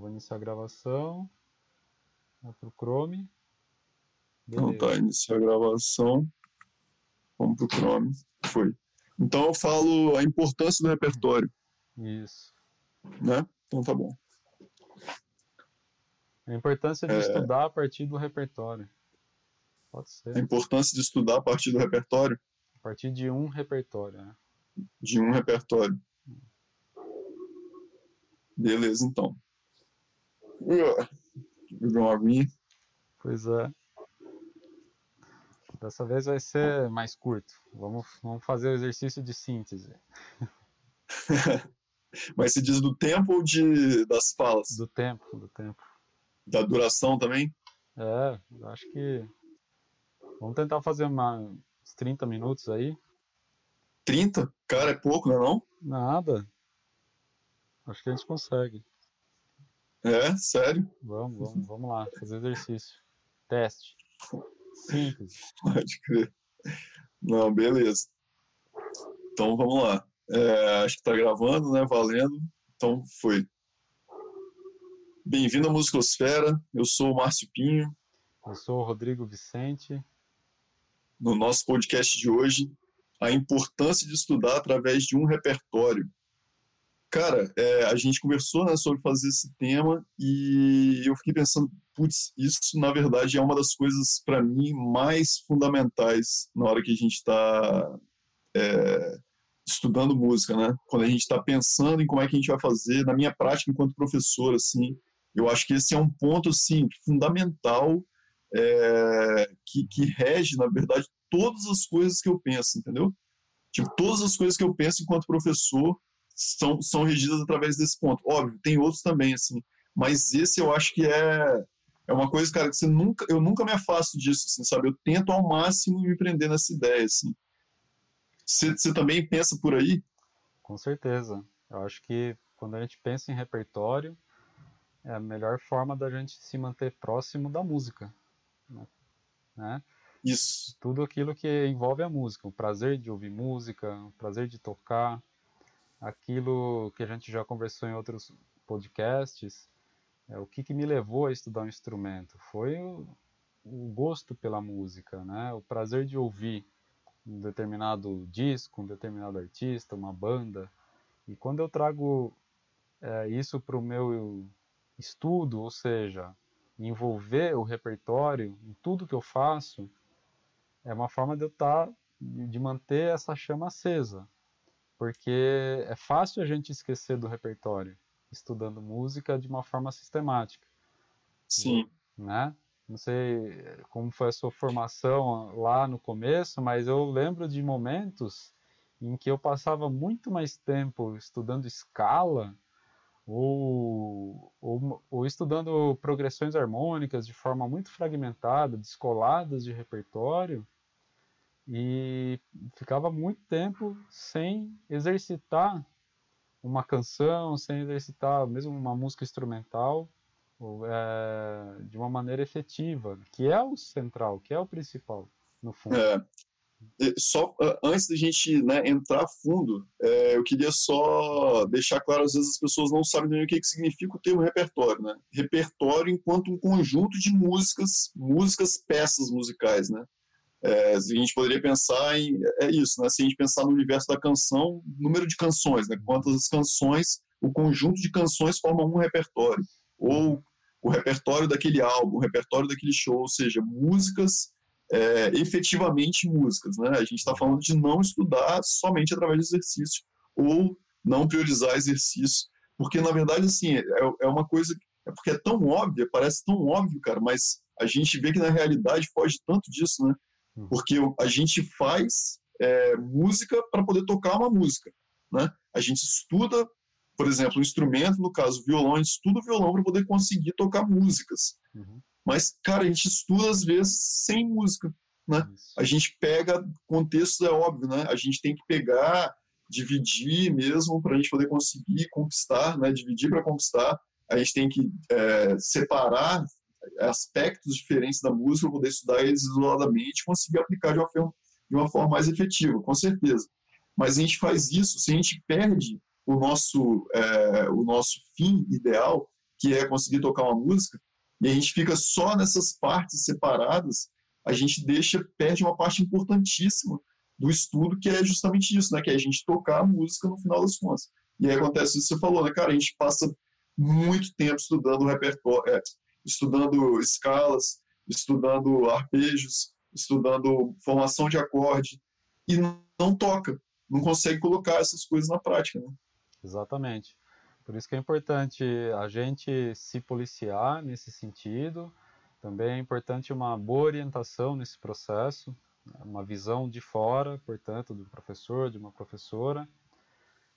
vou iniciar a gravação. Vou pro Chrome. Beleza. Então tá, iniciar a gravação. Vamos pro Chrome. Foi. Então eu falo a importância do repertório. Isso. Né? Então tá bom. A importância de é... estudar a partir do repertório. Pode ser. A importância de estudar a partir do repertório? A partir de um repertório, né? De um repertório. Beleza, então. Beber uma aguinha. Pois é. Dessa vez vai ser mais curto. Vamos, vamos fazer o exercício de síntese. Mas se diz do tempo ou de, das falas? Do tempo, do tempo. Da duração também? É, acho que Vamos tentar fazer uma, uns 30 minutos aí. 30? Cara, é pouco, não é não? Nada. Acho que a gente consegue. É? Sério? Vamos, vamos, vamos lá, fazer exercício. Teste. Simples. Pode crer. Não, beleza. Então vamos lá. É, acho que tá gravando, né? Valendo. Então foi. Bem-vindo à Musicosfera. Eu sou o Márcio Pinho. Eu sou o Rodrigo Vicente no nosso podcast de hoje a importância de estudar através de um repertório. Cara, é, a gente conversou né, sobre fazer esse tema e eu fiquei pensando, putz, isso na verdade é uma das coisas para mim mais fundamentais na hora que a gente está é, estudando música, né? Quando a gente está pensando em como é que a gente vai fazer, na minha prática enquanto professor, assim, eu acho que esse é um ponto assim fundamental é, que, que rege, na verdade, todas as coisas que eu penso, entendeu? Tipo, todas as coisas que eu penso enquanto professor são, são regidas através desse ponto. Óbvio, tem outros também, assim, mas esse eu acho que é, é uma coisa, cara, que você nunca, eu nunca me afasto disso, assim, sabe? Eu tento ao máximo me prender nessa ideia, assim. Você, você também pensa por aí? Com certeza. Eu acho que quando a gente pensa em repertório, é a melhor forma da gente se manter próximo da música né? Isso. Tudo aquilo que envolve a música, o prazer de ouvir música, o prazer de tocar, aquilo que a gente já conversou em outros podcasts, é, o que, que me levou a estudar um instrumento foi o, o gosto pela música, né? O prazer de ouvir um determinado disco, um determinado artista, uma banda. E quando eu trago é, isso para o meu estudo, ou seja, envolver o repertório em tudo que eu faço, é uma forma de eu estar, tá, de manter essa chama acesa. Porque é fácil a gente esquecer do repertório estudando música de uma forma sistemática. Sim. Né? Não sei como foi a sua formação lá no começo, mas eu lembro de momentos em que eu passava muito mais tempo estudando escala ou, ou, ou, estudando progressões harmônicas de forma muito fragmentada, descoladas de repertório, e ficava muito tempo sem exercitar uma canção, sem exercitar mesmo uma música instrumental ou, é, de uma maneira efetiva, que é o central, que é o principal, no fundo. É, só antes da gente né, entrar fundo, é, eu queria só deixar claro, às vezes as pessoas não sabem o que, que significa o termo repertório, né? Repertório enquanto um conjunto de músicas, músicas, peças musicais, né? É, a gente poderia pensar em é isso, né? Se a gente pensar no universo da canção, número de canções, né? Quantas canções, o conjunto de canções forma um repertório, ou o repertório daquele álbum, o repertório daquele show, ou seja, músicas é, efetivamente músicas. Né? A gente está falando de não estudar somente através de exercício ou não priorizar exercício, porque na verdade assim é, é uma coisa é porque é tão óbvia, parece tão óbvio, cara, mas a gente vê que na realidade foge tanto disso, né? Hum. Porque a gente faz é, música para poder tocar uma música, né? A gente estuda, por exemplo, um instrumento, no caso violão, a gente estuda o violão para poder conseguir tocar músicas. Uhum. Mas, cara, a gente estuda às vezes sem música, né? A gente pega, contexto é óbvio, né? A gente tem que pegar, dividir mesmo para a gente poder conseguir conquistar, né? Dividir para conquistar. A gente tem que é, separar aspectos diferentes da música para poder estudar eles isoladamente e conseguir aplicar de uma, forma, de uma forma mais efetiva, com certeza. Mas a gente faz isso se a gente perde o nosso, é, o nosso fim ideal, que é conseguir tocar uma música, e a gente fica só nessas partes separadas, a gente deixa, perde uma parte importantíssima do estudo, que é justamente isso, né? Que é a gente tocar a música no final das contas. E aí acontece isso que você falou, né, cara? A gente passa muito tempo estudando repertório, é, estudando escalas, estudando arpejos, estudando formação de acorde, e não, toca, não consegue colocar essas coisas na prática, né? Exatamente. Por isso que é importante a gente se policiar nesse sentido. Também é importante uma boa orientação nesse processo, uma visão de fora, portanto, do professor, de uma professora,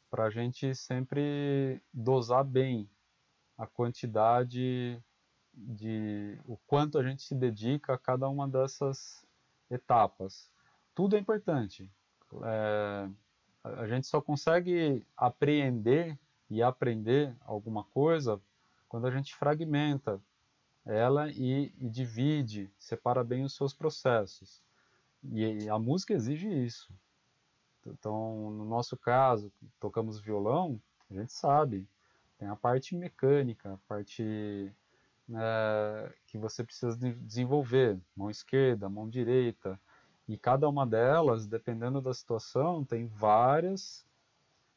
para a gente sempre dosar bem a quantidade de o quanto a gente se dedica a cada uma dessas etapas. Tudo é importante. É, a gente só consegue apreender e aprender alguma coisa quando a gente fragmenta ela e, e divide, separa bem os seus processos. E a música exige isso. Então, no nosso caso, tocamos violão, a gente sabe, tem a parte mecânica, a parte é, que você precisa desenvolver, mão esquerda, mão direita, e cada uma delas, dependendo da situação, tem várias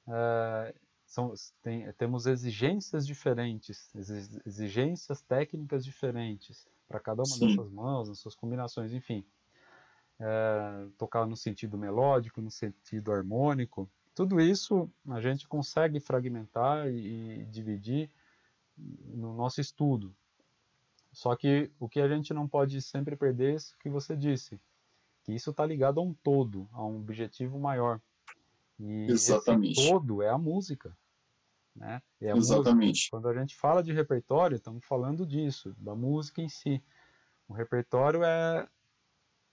é, são, tem, temos exigências diferentes, exigências técnicas diferentes para cada uma Sim. dessas mãos, nas suas combinações, enfim. É, tocar no sentido melódico, no sentido harmônico, tudo isso a gente consegue fragmentar e, e dividir no nosso estudo. Só que o que a gente não pode sempre perder é isso que você disse, que isso está ligado a um todo, a um objetivo maior. E Exatamente. esse todo é a música. Né? É a Exatamente. Música. Quando a gente fala de repertório, estamos falando disso, da música em si. O repertório é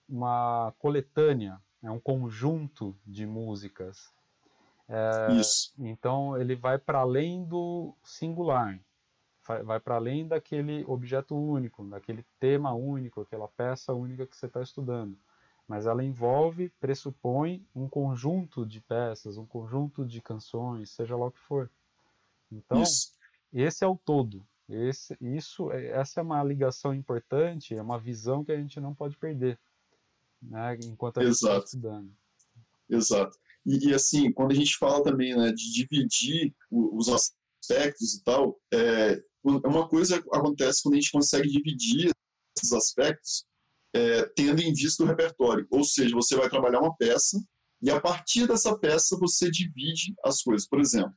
uma coletânea, é um conjunto de músicas. É, Isso. Então ele vai para além do singular, vai para além daquele objeto único, daquele tema único, aquela peça única que você está estudando mas ela envolve, pressupõe um conjunto de peças, um conjunto de canções, seja lá o que for. Então, isso. esse é o todo. Esse, isso, é, essa é uma ligação importante, é uma visão que a gente não pode perder, né, enquanto a gente está estudando. Exato. E, e, assim, quando a gente fala também né, de dividir os aspectos e tal, é, uma coisa acontece quando a gente consegue dividir esses aspectos é, tendo em vista o repertório. Ou seja, você vai trabalhar uma peça e a partir dessa peça você divide as coisas. Por exemplo,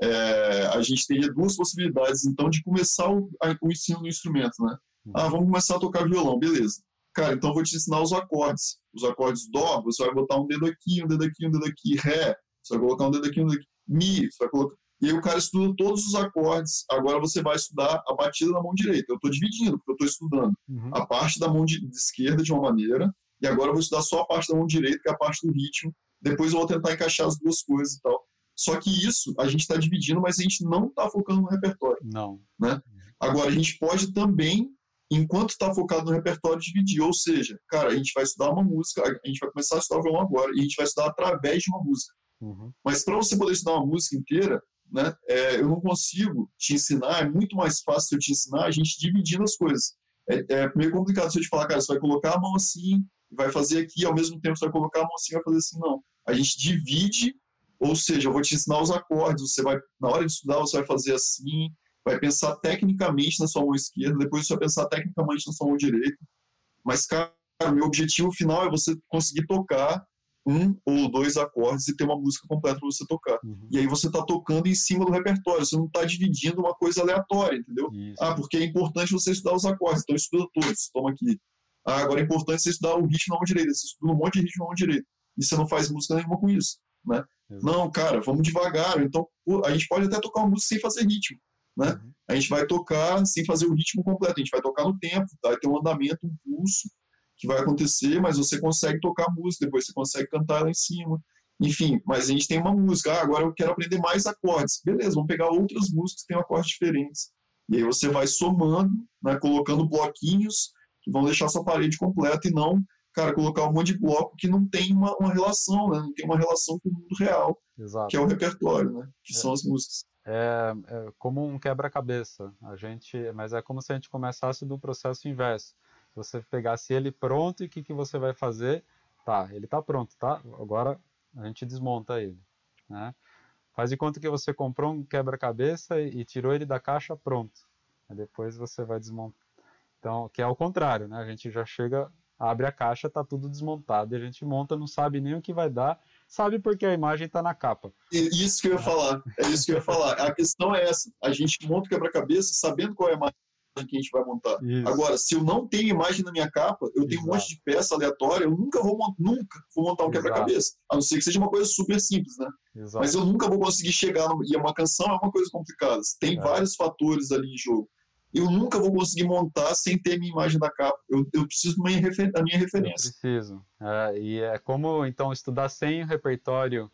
é, a gente teria duas possibilidades, então, de começar o, a, o ensino do instrumento, né? Uhum. Ah, vamos começar a tocar violão, beleza. Cara, então vou te ensinar os acordes. Os acordes Dó, você vai botar um dedo aqui, um dedo aqui, um dedo aqui. Ré, você vai colocar um dedo aqui, um dedo aqui. Mi, você vai colocar... E aí o cara estuda todos os acordes. Agora você vai estudar a batida da mão direita. Eu estou dividindo, porque eu estou estudando uhum. a parte da mão de, de, esquerda de uma maneira, e agora eu vou estudar só a parte da mão direita, que é a parte do ritmo. Depois eu vou tentar encaixar as duas coisas e tal. Só que isso a gente está dividindo, mas a gente não está focando no repertório. Não. Né? Agora, a gente pode também, enquanto está focado no repertório, dividir. Ou seja, cara, a gente vai estudar uma música, a gente vai começar a estudar violão agora, e a gente vai estudar através de uma música. Uhum. Mas para você poder estudar uma música inteira, né, é, eu não consigo te ensinar, é muito mais fácil eu te ensinar a gente dividindo as coisas. É, é meio complicado se eu te falar, cara, você vai colocar a mão assim, vai fazer aqui, ao mesmo tempo você vai colocar a mão assim, vai fazer assim, não. A gente divide ou seja, eu vou te ensinar os acordes, você vai, na hora de estudar, você vai fazer assim, vai pensar tecnicamente na sua mão esquerda, depois você vai pensar tecnicamente na sua mão direita. Mas, cara, meu objetivo final é você conseguir tocar um ou dois acordes e ter uma música completa para você tocar. Uhum. E aí você está tocando em cima do repertório, você não está dividindo uma coisa aleatória, entendeu? Isso. Ah, porque é importante você estudar os acordes, então estuda todos, toma aqui. Ah, agora é importante você estudar o ritmo na mão direita, você estuda um monte de ritmo na mão direita. E você não faz música nenhuma com isso, né? Não, cara, vamos devagar. Então, a gente pode até tocar uma música sem fazer ritmo, né? Uhum. A gente vai tocar sem fazer o ritmo completo. A gente vai tocar no tempo, tá? vai ter um andamento, um pulso que vai acontecer, mas você consegue tocar a música, depois você consegue cantar lá em cima. Enfim, mas a gente tem uma música. Ah, agora eu quero aprender mais acordes. Beleza, vamos pegar outras músicas que têm acordes diferentes. E aí você vai somando, né, colocando bloquinhos que vão deixar sua parede completa e não cara, colocar um monte de bloco que não tem uma, uma relação, né? Não tem uma relação com o mundo real, Exato. que é o repertório, né? Que é. são as músicas. é, é como um quebra-cabeça. A gente, mas é como se a gente começasse do processo inverso. Você pegasse ele pronto e o que, que você vai fazer? Tá, ele está pronto, tá? Agora a gente desmonta ele, né? Faz de conta que você comprou um quebra-cabeça e, e tirou ele da caixa pronto. Aí depois você vai desmontar. Então, que é o contrário, né? A gente já chega, abre a caixa, tá tudo desmontado, e a gente monta, não sabe nem o que vai dar, sabe porque a imagem está na capa. Isso que eu ia falar, é isso que eu ia falar. A questão é essa, a gente monta o quebra-cabeça sabendo qual é a imagem que a gente vai montar. Isso. Agora, se eu não tenho imagem na minha capa, eu tenho Exato. um monte de peça aleatória, eu nunca vou, nunca vou montar um quebra-cabeça. A não ser que seja uma coisa super simples, né? Exato. Mas eu nunca vou conseguir chegar. No... E uma canção é uma coisa complicada. Tem é. vários fatores ali em jogo eu nunca vou conseguir montar sem ter a minha imagem da capa. Eu, eu preciso da minha, refer, da minha referência. Eu preciso. É, e é como, então, estudar sem o repertório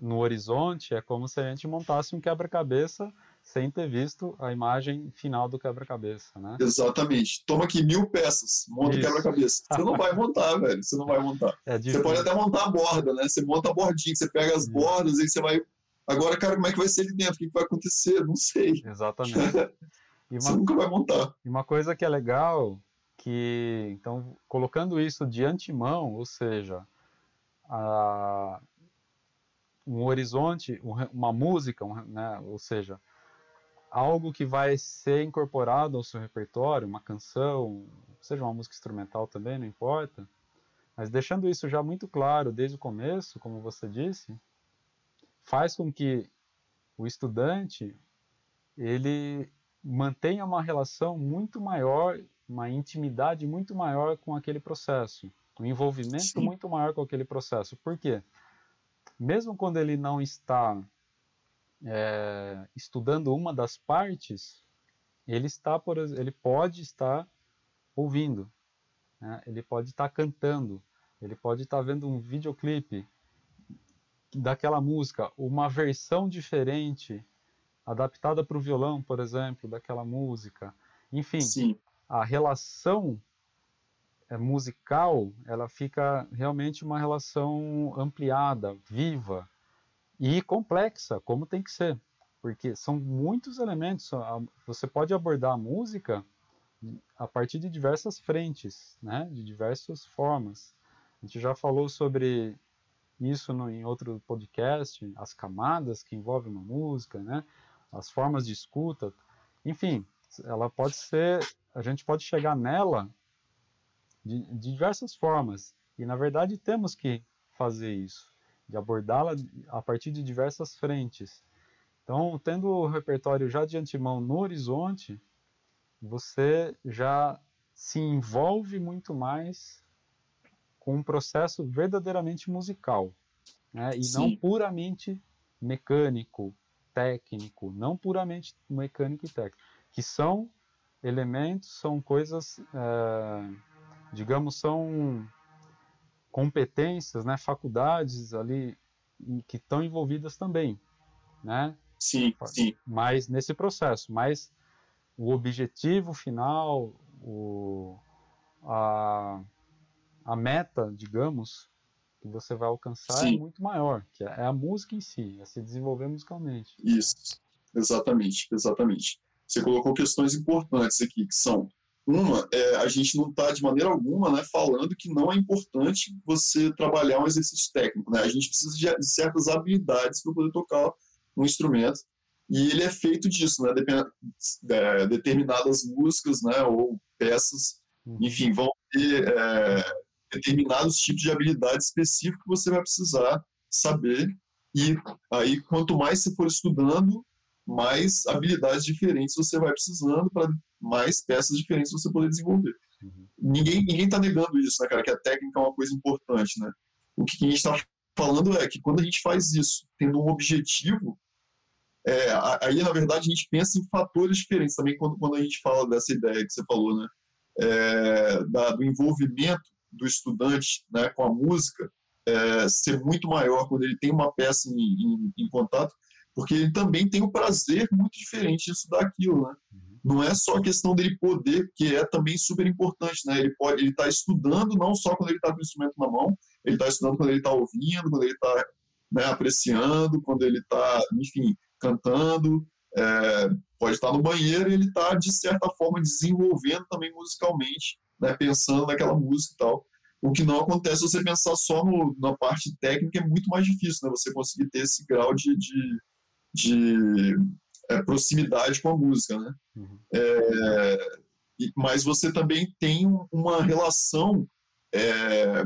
no horizonte é como se a gente montasse um quebra-cabeça sem ter visto a imagem final do quebra-cabeça, né? Exatamente. Toma aqui mil peças, monta o quebra-cabeça. Você não vai montar, velho. Você não vai montar. É você pode até montar a borda, né? Você monta a bordinha, você pega as bordas e você vai. Agora, cara, como é que vai ser ali dentro? O que vai acontecer? Não sei. Exatamente. Uma, Você nunca vai montar. E uma coisa que é legal, que então colocando isso de antemão, ou seja, a, um horizonte, uma música, né, ou seja, algo que vai ser incorporado ao seu repertório, uma canção, seja uma música instrumental também, não importa, mas deixando isso já muito claro desde o começo, como você disse, faz com que o estudante ele mantenha uma relação muito maior, uma intimidade muito maior com aquele processo, um envolvimento Sim. muito maior com aquele processo. Por quê? Mesmo quando ele não está é, estudando uma das partes, ele está, por ele pode estar ouvindo, né? ele pode estar cantando, ele pode estar vendo um videoclipe daquela música, uma versão diferente adaptada para o violão, por exemplo, daquela música. Enfim, Sim. a relação é, musical, ela fica realmente uma relação ampliada, viva e complexa, como tem que ser, porque são muitos elementos. Você pode abordar a música a partir de diversas frentes, né, de diversas formas. A gente já falou sobre isso no, em outro podcast, as camadas que envolvem uma música, né? as formas de escuta, enfim, ela pode ser, a gente pode chegar nela de, de diversas formas. E na verdade temos que fazer isso, de abordá-la a partir de diversas frentes. Então, tendo o repertório já de antemão no horizonte, você já se envolve muito mais com um processo verdadeiramente musical, né? e Sim. não puramente mecânico, técnico, não puramente mecânico e técnico, que são elementos, são coisas, é, digamos, são competências, né, faculdades ali que estão envolvidas também, né? Sim, sim. Mas nesse processo, mas o objetivo final, o, a, a meta, digamos, que você vai alcançar é Sim. é muito maior, que é a música em si, é se desenvolver musicalmente. Isso, exatamente, exatamente. Você colocou questões importantes aqui, que são uma, é, a gente não está de maneira alguma né, falando que não é importante você trabalhar um exercício técnico. Né? A gente precisa de, de certas habilidades para poder tocar um instrumento. E ele é feito disso, né? É, determinadas músicas né, ou peças, uhum. enfim, vão ter é, determinados tipos de habilidade específica que você vai precisar saber. E aí, quanto mais você for estudando, mais habilidades diferentes você vai precisando para mais peças diferentes você poder desenvolver. Uhum. Ninguém ninguém está negando isso, né, cara? Que a técnica é uma coisa importante, né? O que a gente está falando é que quando a gente faz isso, tendo um objetivo, é, aí na verdade a gente pensa em fatores diferentes também quando, quando a gente fala dessa ideia que você falou, né? É, da, do envolvimento do estudante né, com a música é, ser muito maior quando ele tem uma peça em, em, em, contato, porque ele também tem um prazer muito diferente de estudar aquilo, né? Não é só a questão dele poder, que é também super importante, né? Ele pode, ele está estudando não só quando ele está com o instrumento na mão, ele está estudando quando ele está ouvindo, quando ele está né, apreciando, quando ele está, enfim, cantando, é, pode estar no banheiro e ele está, de certa forma, desenvolvendo também musicalmente, né, pensando naquela música e tal. O que não acontece se você pensar só no, na parte técnica, é muito mais difícil, né? Você conseguir ter esse grau de, de, de é, proximidade com a música, né? Uhum. É, mas você também tem uma relação é,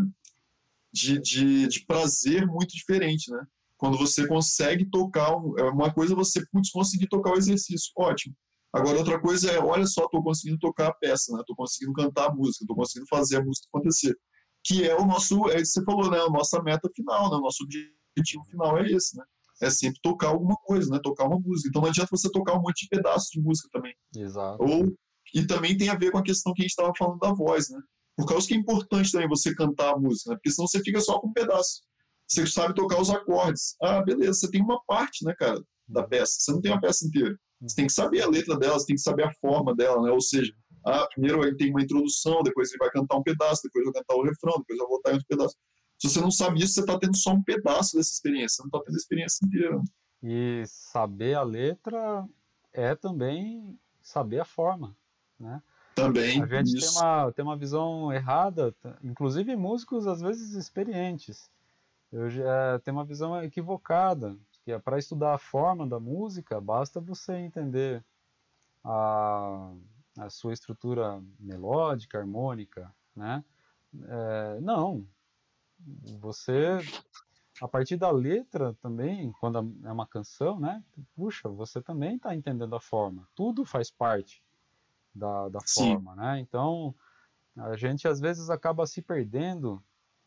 de, de, de, prazer muito diferente, né? Quando você consegue tocar, é uma coisa você putz, conseguir tocar o exercício, ótimo. Agora, outra coisa é, olha só, estou conseguindo tocar a peça, né? Estou conseguindo cantar a música, estou conseguindo fazer a música acontecer. Que é o nosso, é isso que você falou, né? A nossa meta final, né? O nosso objetivo final é esse, né? É sempre tocar alguma coisa, né? Tocar uma música. Então não adianta você tocar um monte de pedaços de música também. Exato. Ou, e também tem a ver com a questão que a gente estava falando da voz, né? Por causa que é importante também você cantar a música, né? Porque senão você fica só com um pedaço. Você sabe tocar os acordes. Ah, beleza, você tem uma parte, né, cara, da peça. Você não tem a peça inteira. Você tem que saber a letra dela, você tem que saber a forma dela, né? Ou seja, ah, primeiro ele tem uma introdução, depois ele vai cantar um pedaço, depois vai cantar o refrão, depois vai voltar em outro pedaço. Se você não sabe isso, você está tendo só um pedaço dessa experiência, você não está tendo a experiência inteira. E saber a letra é também saber a forma, né? Também. A gente tem uma, tem uma visão errada, inclusive músicos às vezes experientes. Eu já tenho uma visão equivocada, que é para estudar a forma da música, basta você entender a, a sua estrutura melódica, harmônica, né? É, não, você a partir da letra também, quando é uma canção, né? Puxa, você também está entendendo a forma. Tudo faz parte da, da forma, né? Então, a gente às vezes acaba se perdendo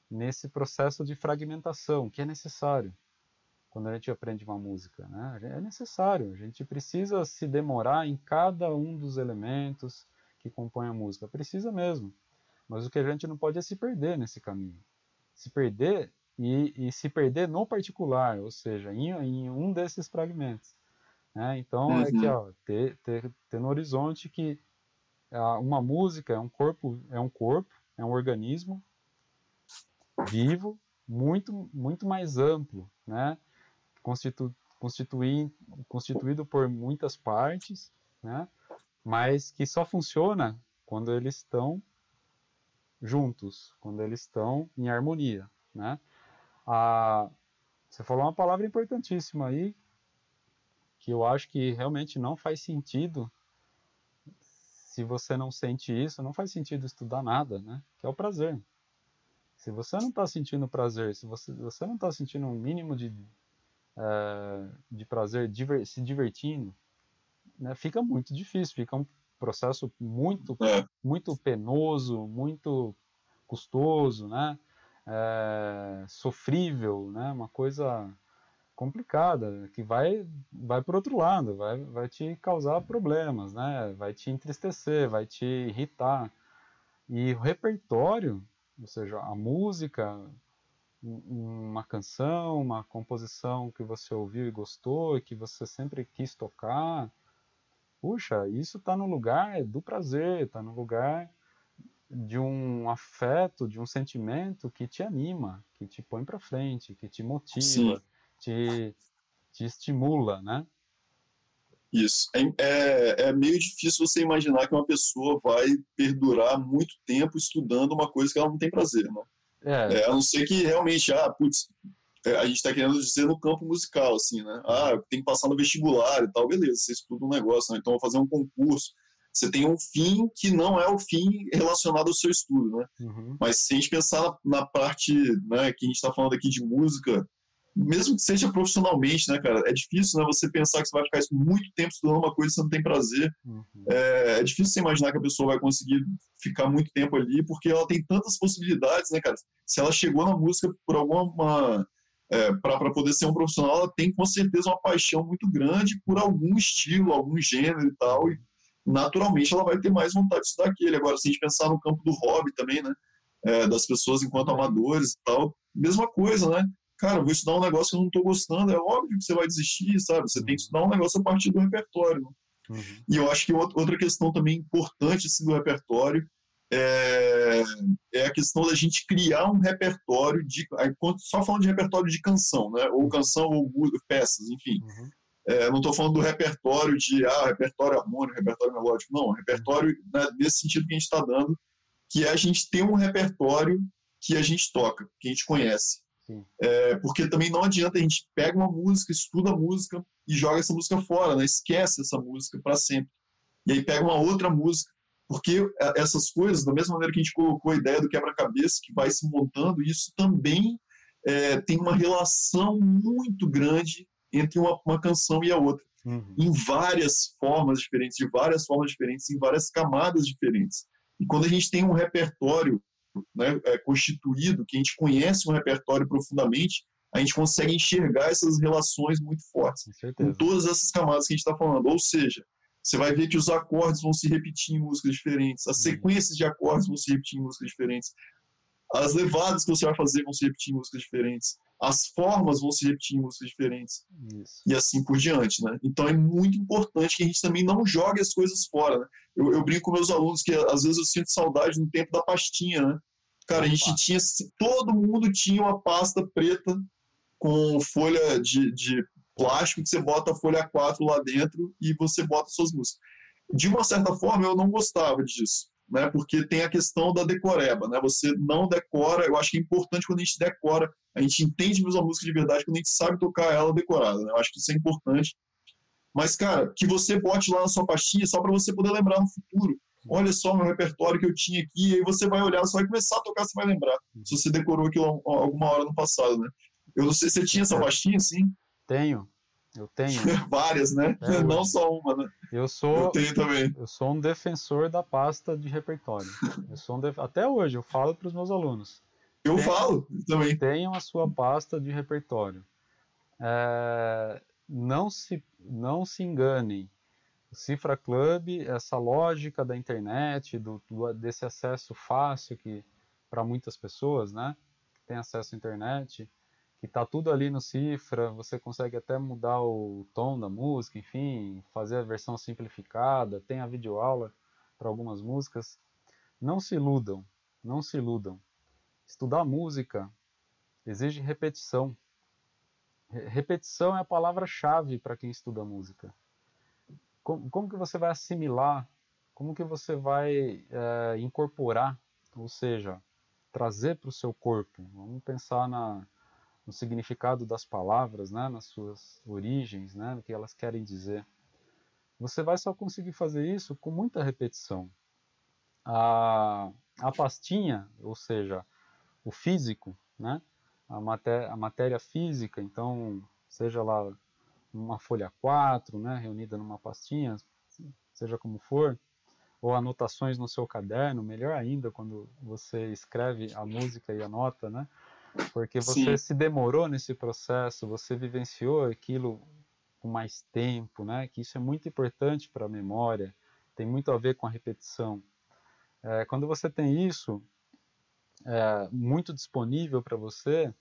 nesse processo de fragmentação, que é necessário quando a gente aprende uma música, né? É necessário, a gente precisa se demorar em cada um dos elementos que compõem a música, precisa mesmo. Mas o que a gente não pode é se perder nesse caminho. Se perder e, e se perder no particular, ou seja, em, em um desses fragmentos. Né? Então, uhum. é que, ó, ter, ter, ter no horizonte que uma música é um corpo, é um corpo, é um organismo vivo, muito, muito mais amplo, né? Constitu, constitui, constituído por muitas partes, né? Mas que só funciona quando eles estão juntos, quando eles estão em harmonia, né? Ah, você falou uma palavra importantíssima aí, que eu acho que realmente não faz sentido se você não sente isso, não faz sentido estudar nada, né? Que é o prazer. Se você não está sentindo prazer, se você, você não está sentindo um mínimo de, é, de prazer diver, se divertindo, né, fica muito difícil, fica um processo muito, é. muito penoso, muito custoso, né? É, sofrível, né? Uma coisa complicada, que vai, vai por outro lado, vai, vai te causar problemas, né? Vai te entristecer, vai te irritar. E o repertório, ou seja, a música, uma canção, uma composição que você ouviu e gostou, e que você sempre quis tocar, puxa, isso está no lugar do prazer, está no lugar de um afeto, de um sentimento que te anima, que te põe para frente, que te motiva. Sim te, te estimula, né? Isso. É, é, é, meio difícil você imaginar que uma pessoa vai perdurar muito tempo estudando uma coisa que ela não tem prazer, né? É. é a não ser que realmente, ah, putz, a gente está querendo dizer no campo musical, assim, né? Ah, tem que passar no vestibular e tal, beleza, você estuda um negócio, né? então vou fazer um concurso. Você tem um fim que não é o fim relacionado ao seu estudo, né? Uhum. Mas se a gente pensar na, na parte, né, que a gente está falando aqui de música, mesmo que seja profissionalmente, né, cara? É difícil, né? Você pensar que você vai ficar muito tempo estudando uma coisa e você não tem prazer. Uhum. É, é, difícil você imaginar que a pessoa vai conseguir ficar muito tempo ali, porque ela tem tantas possibilidades, né, cara? Se ela chegou na música por alguma. É, para poder ser um profissional, ela tem com certeza uma paixão muito grande por algum estilo, algum gênero e tal. E naturalmente ela vai ter mais vontade de estudar aquele. Agora, se a gente pensar no campo do hobby também, né? É, das pessoas enquanto amadores e tal, mesma coisa, né? cara, vou estudar um negócio que eu não estou gostando, é óbvio que você vai desistir, sabe? Você tem que estudar um negócio a partir do repertório. Né? Uhum. E eu acho que outra questão também importante assim, do repertório é, é, a questão da gente criar um repertório de. Só falando de repertório de canção, né? Ou canção ou peças, enfim. Uhum. É, não estou falando do repertório de ah, repertório harmônico, repertório melódico, não, repertório né, nesse sentido que a gente está dando, que é a gente ter um repertório que a gente toca, que a gente conhece. É, porque também não adianta a gente pega uma música, estuda a música e joga essa música fora, né? esquece essa música para sempre. E aí pega uma outra música, porque essas coisas, da mesma maneira que a gente colocou a ideia do quebra-cabeça que vai se montando, isso também é, tem uma relação muito grande entre uma, uma canção e a outra, uhum. em várias formas diferentes, de várias formas diferentes, em várias camadas diferentes. E quando a gente tem um repertório né, é, constituído, que a gente conhece um repertório profundamente, a gente consegue enxergar essas relações muito fortes, com todas essas camadas que a gente está falando. Ou seja, você vai ver que os acordes vão se repetir em músicas diferentes, as uhum. sequências de acordes vão se repetir em músicas diferentes, as levadas que você vai fazer vão se repetir em músicas diferentes, as formas vão se repetir em músicas diferentes Isso. e assim por diante, né? Então é muito importante que a gente também não jogue as coisas fora. Né? Eu, eu, brinco com meus alunos que às vezes eu sinto saudade no tempo da pastinha, né? Cara, a gente tinha, todo mundo tinha uma pasta preta com folha de, de plástico que você bota a folha 4 lá dentro e você bota suas músicas. De uma certa forma, eu não gostava disso né? Porque tem a questão da decoreba, né? Você não decora, eu acho que é importante quando a gente decora, a gente entende mesmo a música de verdade quando a gente sabe tocar ela decorada, né? Eu acho que isso é importante. Mas, cara, que você bote lá na sua pastinha só para você poder lembrar no futuro. Olha só o meu repertório que eu tinha aqui, e aí você vai olhar, você vai começar a tocar, você vai lembrar. Se você decorou aquilo alguma hora no passado, né? Eu não sei, você tinha essa pastinha, sim? Tenho. Eu tenho. Várias, né? É, não só uma, né? Eu sou. Eu tenho também. Eu sou um defensor da pasta de repertório. Eu sou um def... Até hoje eu falo para os meus alunos. Eu tenham, falo também. Tenham a sua pasta de repertório. É... Não se não se enganem. O Cifra Club, essa lógica da internet, do, do desse acesso fácil que para muitas pessoas, né? Que tem acesso à internet que tá tudo ali no cifra, você consegue até mudar o tom da música, enfim, fazer a versão simplificada, tem a videoaula para algumas músicas. Não se iludam, não se iludam. Estudar música exige repetição. Repetição é a palavra-chave para quem estuda música. Como, como, que você vai assimilar? Como que você vai é, incorporar? Ou seja, trazer para o seu corpo. Vamos pensar na, no significado das palavras, né, nas suas origens, né, no que elas querem dizer. Você vai só conseguir fazer isso com muita repetição. A, a pastinha, ou seja, o físico, né, a, maté a matéria física, então, seja lá uma folha 4, né, reunida numa pastinha, seja como for, ou anotações no seu caderno, melhor ainda quando você escreve a música e a nota, né? Porque você Sim. se demorou nesse processo, você vivenciou aquilo com mais tempo, né? Que isso é muito importante para a memória, tem muito a ver com a repetição. É, quando você tem isso é, muito disponível para você,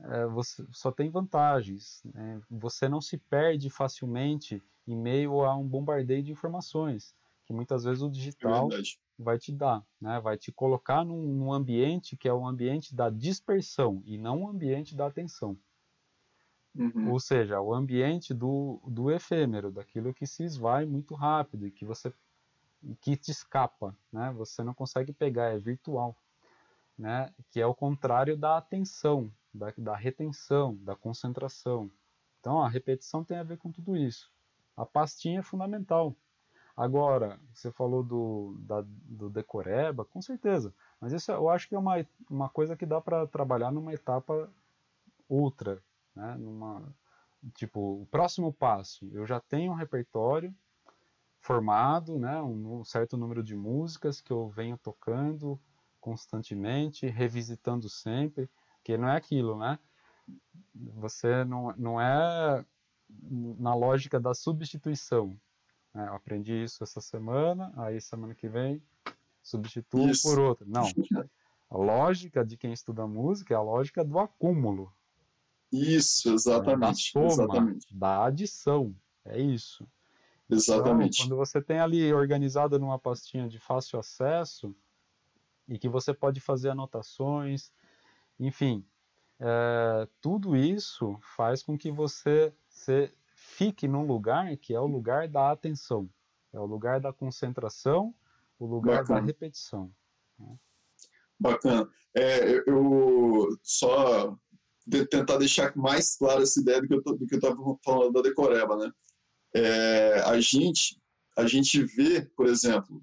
é, você só tem vantagens. Né? Você não se perde facilmente em meio a um bombardeio de informações, que muitas vezes o digital vai te dar, né? vai te colocar num, num, ambiente que é o ambiente da dispersão e não o ambiente da atenção. Uhum. Ou seja, o ambiente do, do efêmero, daquilo que se esvai muito rápido e que você que te escapa, né? Você não consegue pegar, é virtual, né? Que é o contrário da atenção, da, da retenção, da concentração. Então, a repetição tem a ver com tudo isso. A pastinha é fundamental. Agora, você falou do, da, do decoreba, com certeza. Mas isso eu acho que é uma, uma coisa que dá para trabalhar numa etapa outra. Né? Numa, tipo, o próximo passo, eu já tenho um repertório formado, né? um, um certo número de músicas que eu venho tocando constantemente, revisitando sempre, que não é aquilo, né? Você não, não é na lógica da substituição. Né? Eu aprendi isso essa semana, aí semana que vem substituo isso. por outra. Não. A lógica de quem estuda música é a lógica do acúmulo. Isso, exatamente. Da soma, exatamente. da adição. É isso. Exatamente. Então, quando você tem ali organizado numa pastinha de fácil acesso e que você pode fazer anotações, enfim, é, tudo isso faz com que você se fique num lugar que é o lugar da atenção, é o lugar da concentração, o lugar Bacana. da repetição. Né? Bacana. É, eu só de tentar deixar mais clara essa ideia do que eu estava falando da decoreba, né? É, a gente a gente vê, por exemplo,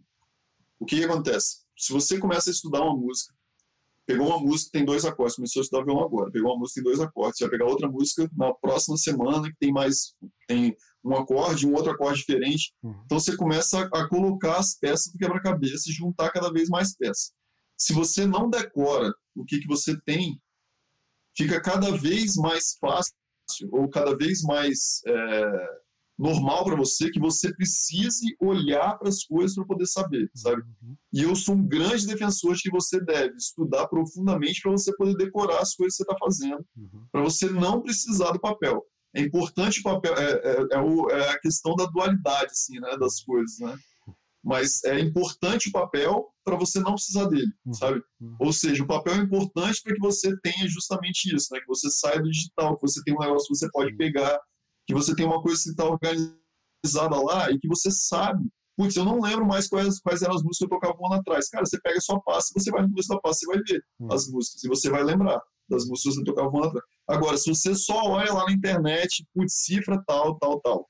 o que, que, acontece? Se você começa a estudar uma música, pegou uma música que tem dois acordes, começou a estudar violão agora, pegou uma música que tem dois acordes, você vai pegar outra música na próxima semana que tem mais tem um acorde, um outro acorde diferente. Uhum. Então você começa a, a colocar as peças do quebra-cabeça e juntar cada vez mais peças. Se você não decora o que, que você tem, fica cada vez mais fácil ou cada vez mais é, normal para você que você precise olhar para as coisas para poder saber, sabe? Uhum. E eu sou um grande defensor de que você deve estudar profundamente para você poder decorar as coisas que você está fazendo, uhum. para você não precisar do papel. É importante o papel, é, é, é, o, é, a questão da dualidade, assim, né, das coisas, né? Mas é importante o papel para você não precisar dele, uhum. sabe? Uhum. Ou seja, o papel é importante para que você tenha justamente isso, né? Que você saia do digital, que você tenha um negócio que você pode pegar, que você tem uma coisa que está organizada lá e que você sabe. Putz, eu não lembro mais quais, quais eram as músicas que eu tocava um ano atrás. Cara, você pega a sua pasta, você vai no começo da pasta, você vai ver hum. as músicas e você vai lembrar das músicas que você tocava um ano atrás. Agora, se você só olha lá na internet, putz, cifra tal, tal, tal.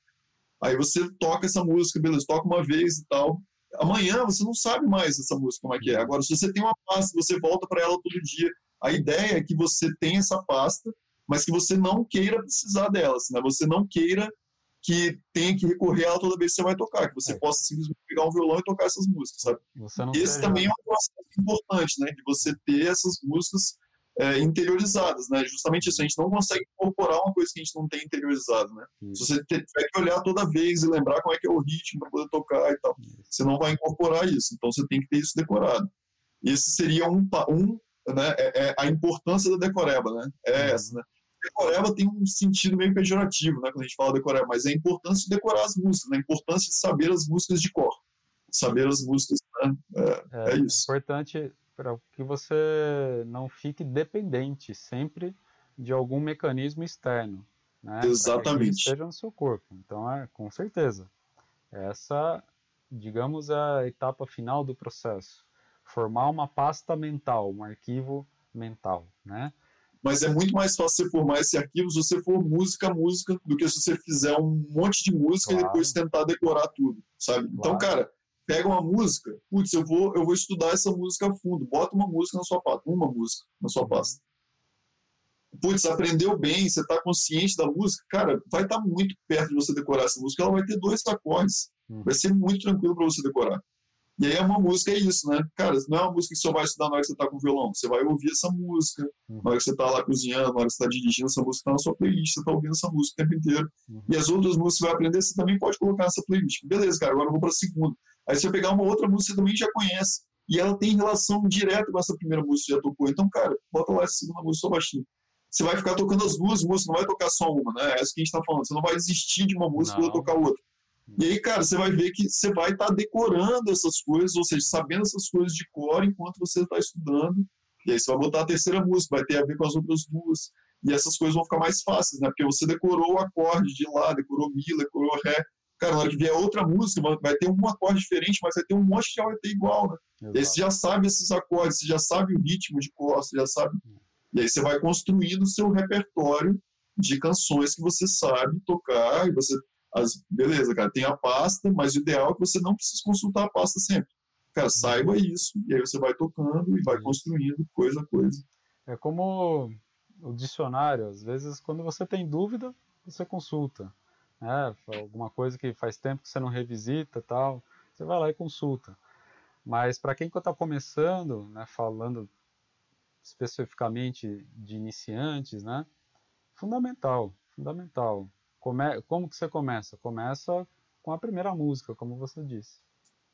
Aí você toca essa música, beleza, toca uma vez e tal. Amanhã você não sabe mais essa música como é que é. Agora, se você tem uma pasta, você volta para ela todo dia. A ideia é que você tenha essa pasta mas que você não queira precisar delas, né? Você não queira que tenha que recorrer a ela toda vez que você vai tocar, que você é. possa simplesmente pegar um violão e tocar essas músicas, sabe? Esse também é um processo importante, né? De você ter essas músicas é, interiorizadas, né? Justamente isso, a gente não consegue incorporar uma coisa que a gente não tem interiorizado, né? Se você tiver que olhar toda vez e lembrar como é que é o ritmo para poder tocar e tal, você não vai incorporar isso, então você tem que ter isso decorado. Esse seria um, um né, é, é a importância da decoreba, né? É uhum. essa, né? Decoreba tem um sentido meio pejorativo, né, quando a gente fala decoreba, mas é a importância de decorar as músicas, né, a importância de saber as músicas de cor, saber as músicas, né, é, é, é isso. É importante para que você não fique dependente sempre de algum mecanismo externo, né, Exatamente. Que esteja no seu corpo. Então, é, com certeza, essa, digamos, é a etapa final do processo. Formar uma pasta mental, um arquivo mental, né? Mas é muito mais fácil você formar esse arquivo se você for música música do que se você fizer um monte de música claro. e depois tentar decorar tudo, sabe? Então, claro. Então, cara, pega uma música, putz, eu vou, eu vou estudar essa música a fundo, bota uma música na sua pasta, uma música na sua pasta. Putz, aprendeu bem, você está consciente da música, cara, vai estar tá muito perto de você decorar essa música, ela vai ter dois acordes, hum. vai ser muito tranquilo para você decorar. E aí é uma música é isso, né? Cara, não é uma música que só vai estudar na hora que você tá com o violão. Você vai ouvir essa música, uhum. na hora que você tá lá cozinhando, na hora que você tá dirigindo, essa música tá na sua playlist, você tá ouvindo essa música o tempo inteiro. Uhum. E as outras músicas que você vai aprender, você também pode colocar nessa playlist. Beleza, cara, agora eu vou pra segunda. Aí você vai pegar uma outra música que você também já conhece, e ela tem relação direta com essa primeira música que você já tocou. Então, cara, bota lá essa segunda música só baixinho. Você vai ficar tocando as duas músicas, não vai tocar só uma, né? É isso que a gente tá falando. Você não vai desistir de uma música e tocar outra. E aí, cara, você vai ver que você vai estar tá decorando essas coisas, ou seja, sabendo essas coisas de cor enquanto você está estudando. E aí você vai botar a terceira música, vai ter a ver com as outras duas. E essas coisas vão ficar mais fáceis, né? Porque você decorou o acorde de lá, decorou mi, decorou ré. Cara, na hora que vier outra música, vai ter um acorde diferente, mas vai ter um monte que já vai ter igual, né? Exato. E aí você já sabe esses acordes, você já sabe o ritmo de cor, você já sabe. E aí você vai construindo o seu repertório de canções que você sabe tocar e você as, beleza, cara, tem a pasta, mas o ideal é que você não precise consultar a pasta sempre. Cara, saiba isso, e aí você vai tocando e vai construindo coisa a coisa. É como o dicionário, às vezes quando você tem dúvida, você consulta. Né? Alguma coisa que faz tempo que você não revisita tal, você vai lá e consulta. Mas para quem está começando, né, falando especificamente de iniciantes, né, fundamental, fundamental. Come... Como que você começa? Começa com a primeira música, como você disse.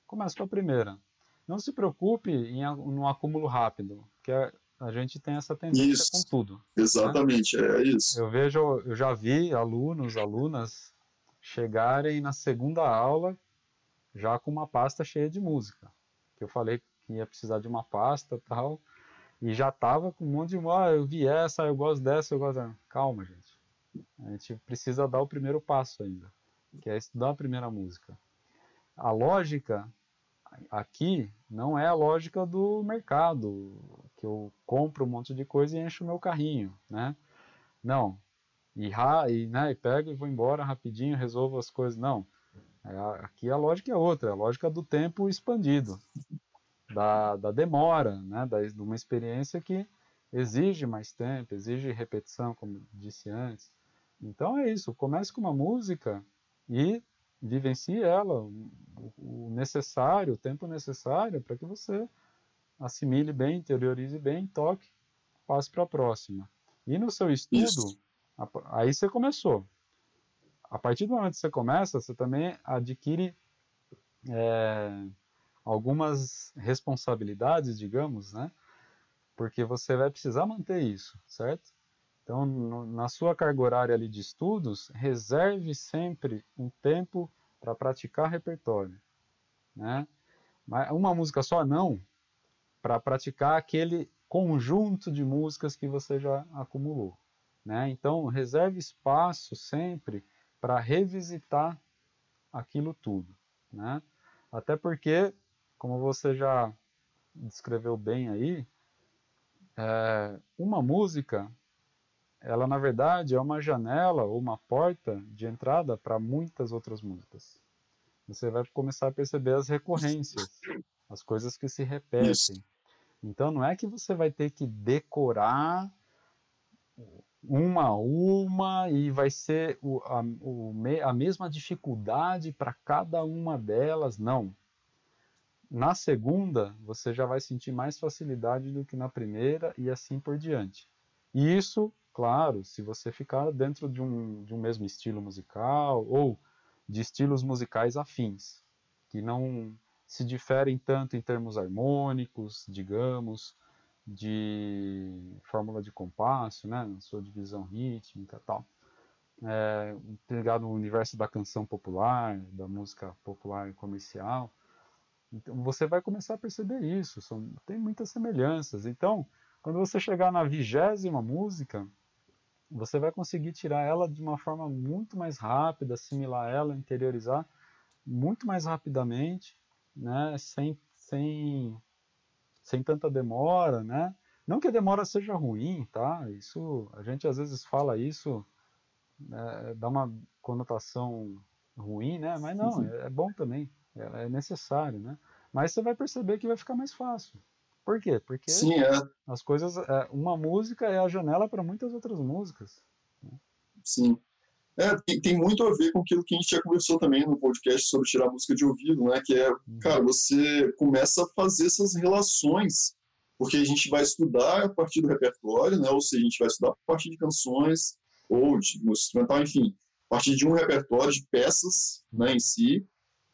Começa com a primeira. Não se preocupe em um acúmulo rápido, porque a gente tem essa tendência isso. com tudo. Né? Exatamente, né? é isso. Eu vejo, eu já vi alunos, alunas chegarem na segunda aula já com uma pasta cheia de música. Que eu falei que ia precisar de uma pasta tal, e já tava com um monte de, ah, eu vi essa, eu gosto dessa, eu gosto dessa. Calma, gente. A gente precisa dar o primeiro passo ainda, que é estudar a primeira música. A lógica aqui não é a lógica do mercado, que eu compro um monte de coisa e encho o meu carrinho, né? Não. E, e, né, e pego e vou embora rapidinho, resolvo as coisas. Não. É, aqui a lógica é outra, é a lógica do tempo expandido, da, da demora, né, da, de uma experiência que exige mais tempo, exige repetição, como disse antes. Então é isso, comece com uma música e vivencie ela, o necessário, o tempo necessário para que você assimile bem, interiorize bem, toque, passe para a próxima. E no seu estudo, isso. aí você começou. A partir do momento que você começa, você também adquire é, algumas responsabilidades, digamos, né? Porque você vai precisar manter isso, certo? Então, no, na sua carga horária ali de estudos, reserve sempre um tempo para praticar repertório, né? Mas uma música só não, para praticar aquele conjunto de músicas que você já acumulou, né? Então, reserve espaço sempre para revisitar aquilo tudo, né? Até porque, como você já descreveu bem aí, é, uma música ela na verdade é uma janela ou uma porta de entrada para muitas outras músicas. Você vai começar a perceber as recorrências, as coisas que se repetem. Então não é que você vai ter que decorar uma a uma e vai ser o, a, o, a mesma dificuldade para cada uma delas, não. Na segunda, você já vai sentir mais facilidade do que na primeira e assim por diante. E isso claro, se você ficar dentro de um, de um mesmo estilo musical ou de estilos musicais afins, que não se diferem tanto em termos harmônicos, digamos, de fórmula de compasso, né, sua divisão rítmica e tal. É, ligado no universo da canção popular, da música popular comercial. Então, você vai começar a perceber isso, são, tem muitas semelhanças. Então, quando você chegar na vigésima música, você vai conseguir tirar ela de uma forma muito mais rápida, assimilar ela, interiorizar muito mais rapidamente, né, sem, sem, sem tanta demora, né? Não que a demora seja ruim, tá? Isso, a gente às vezes fala isso, é, dá uma conotação ruim, né? Mas não, é, é bom também, é, é necessário, né? Mas você vai perceber que vai ficar mais fácil. Por quê? Porque Sim, é. as coisas. É, uma música é a janela para muitas outras músicas. Né? Sim. É, tem, tem, muito a ver com aquilo que a gente já conversou também no podcast sobre tirar música de ouvido, né? Que é, uhum. cara, você começa a fazer essas relações, porque a gente vai estudar a partir do repertório, né? Ou seja, a gente vai estudar a partir de canções ou de música instrumental, enfim, a partir de um repertório de peças, né, em si,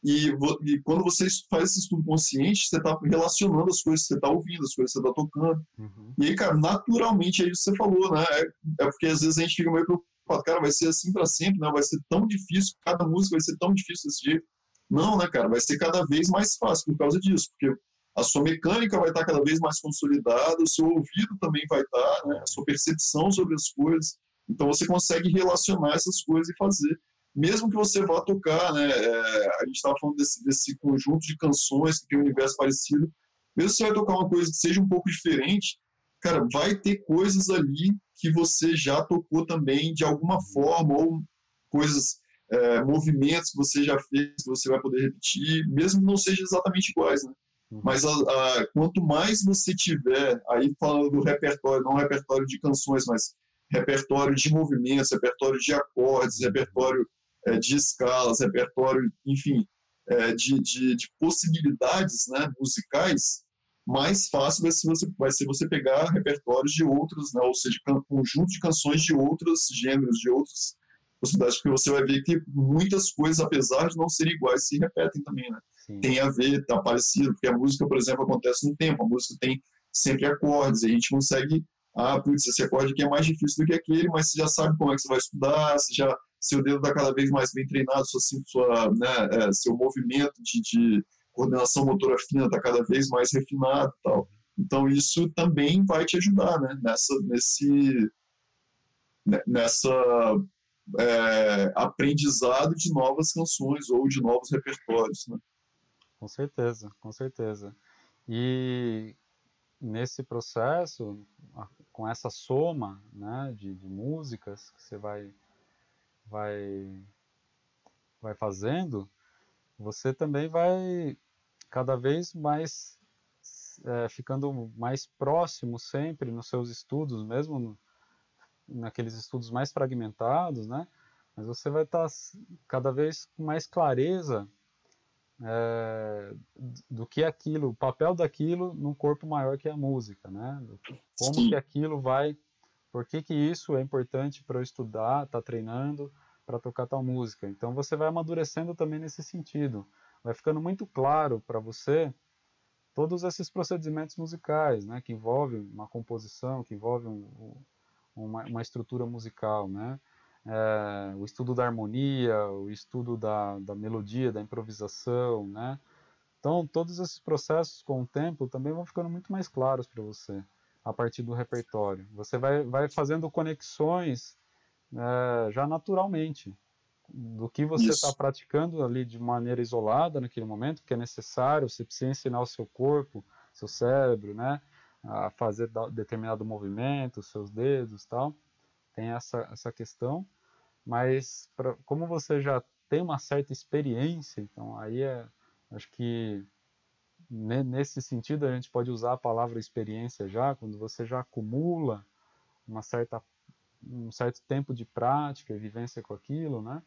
e, e, quando você faz esse estudo consciente, você está relacionando as coisas que você está ouvindo, as coisas que você está tocando. Uhum. E aí, cara, naturalmente é isso que você falou, né? É, é, porque às vezes a gente fica meio preocupado, cara, vai ser assim para sempre, né? Vai ser tão difícil, cada música vai ser tão difícil desse jeito. Não, né, cara? Vai ser cada vez mais fácil por causa disso, porque a sua mecânica vai estar tá cada vez mais consolidada, o seu ouvido também vai estar, tá, né? A sua percepção sobre as coisas. Então você consegue relacionar essas coisas e fazer mesmo que você vá tocar, né, é, a gente estava falando desse, desse conjunto de canções que tem um universo parecido, mesmo que você vai tocar uma coisa que seja um pouco diferente, cara, vai ter coisas ali que você já tocou também de alguma forma, ou coisas, é, movimentos que você já fez, que você vai poder repetir, mesmo que não sejam exatamente iguais, né? Uhum. Mas a, a, quanto mais você tiver, aí falando do repertório, não repertório de canções, mas repertório de movimentos, repertório de acordes, repertório é, de escalas, repertório, enfim, é, de, de, de, possibilidades né, musicais, mais fácil vai ser, você, vai ser você pegar repertórios de outros, né, ou seja, conjunto de canções de outros gêneros, de outras possibilidades, porque você vai ver que muitas coisas, apesar de não serem iguais, se repetem também, né? Sim. Tem a ver, tá parecido, porque a música, por exemplo, acontece no tempo, a música tem sempre acordes, e a gente consegue, ah, putz, esse acorde aqui é mais difícil do que aquele, mas você já sabe como é que você vai estudar, você já seu dedo está cada vez mais bem treinado, sua, sua, né, é, seu movimento de, de coordenação motora fina está cada vez mais refinado tal. Então isso também vai te ajudar, né, nessa, nesse nessa é, aprendizado de novas canções ou de novos repertórios, né? Com certeza, com certeza. E nesse processo, com essa soma né, de, de músicas que você vai, vai, vai fazendo, você também vai cada vez mais é, ficando mais próximo sempre nos seus estudos, mesmo no, naqueles estudos mais fragmentados, né? Mas você vai estar tá cada vez com mais clareza é, do que aquilo, o papel daquilo num corpo maior que a música, né? Como Sim. que aquilo vai, por que que isso é importante para eu estudar, estar tá treinando para tocar tal música. Então você vai amadurecendo também nesse sentido. Vai ficando muito claro para você todos esses procedimentos musicais, né? Que envolvem uma composição, que envolvem um, uma, uma estrutura musical, né? é, o estudo da harmonia, o estudo da, da melodia, da improvisação, né? Então, todos esses processos com o tempo também vão ficando muito mais claros para você a partir do repertório. Você vai, vai fazendo conexões é, já naturalmente do que você está praticando ali de maneira isolada naquele momento, que é necessário, você precisa ensinar o seu corpo, seu cérebro, né, a fazer determinado movimento, seus dedos, tal. Tem essa essa questão mas pra, como você já tem uma certa experiência, então aí é, acho que nesse sentido a gente pode usar a palavra experiência já, quando você já acumula uma certa, um certo tempo de prática e vivência com aquilo, né?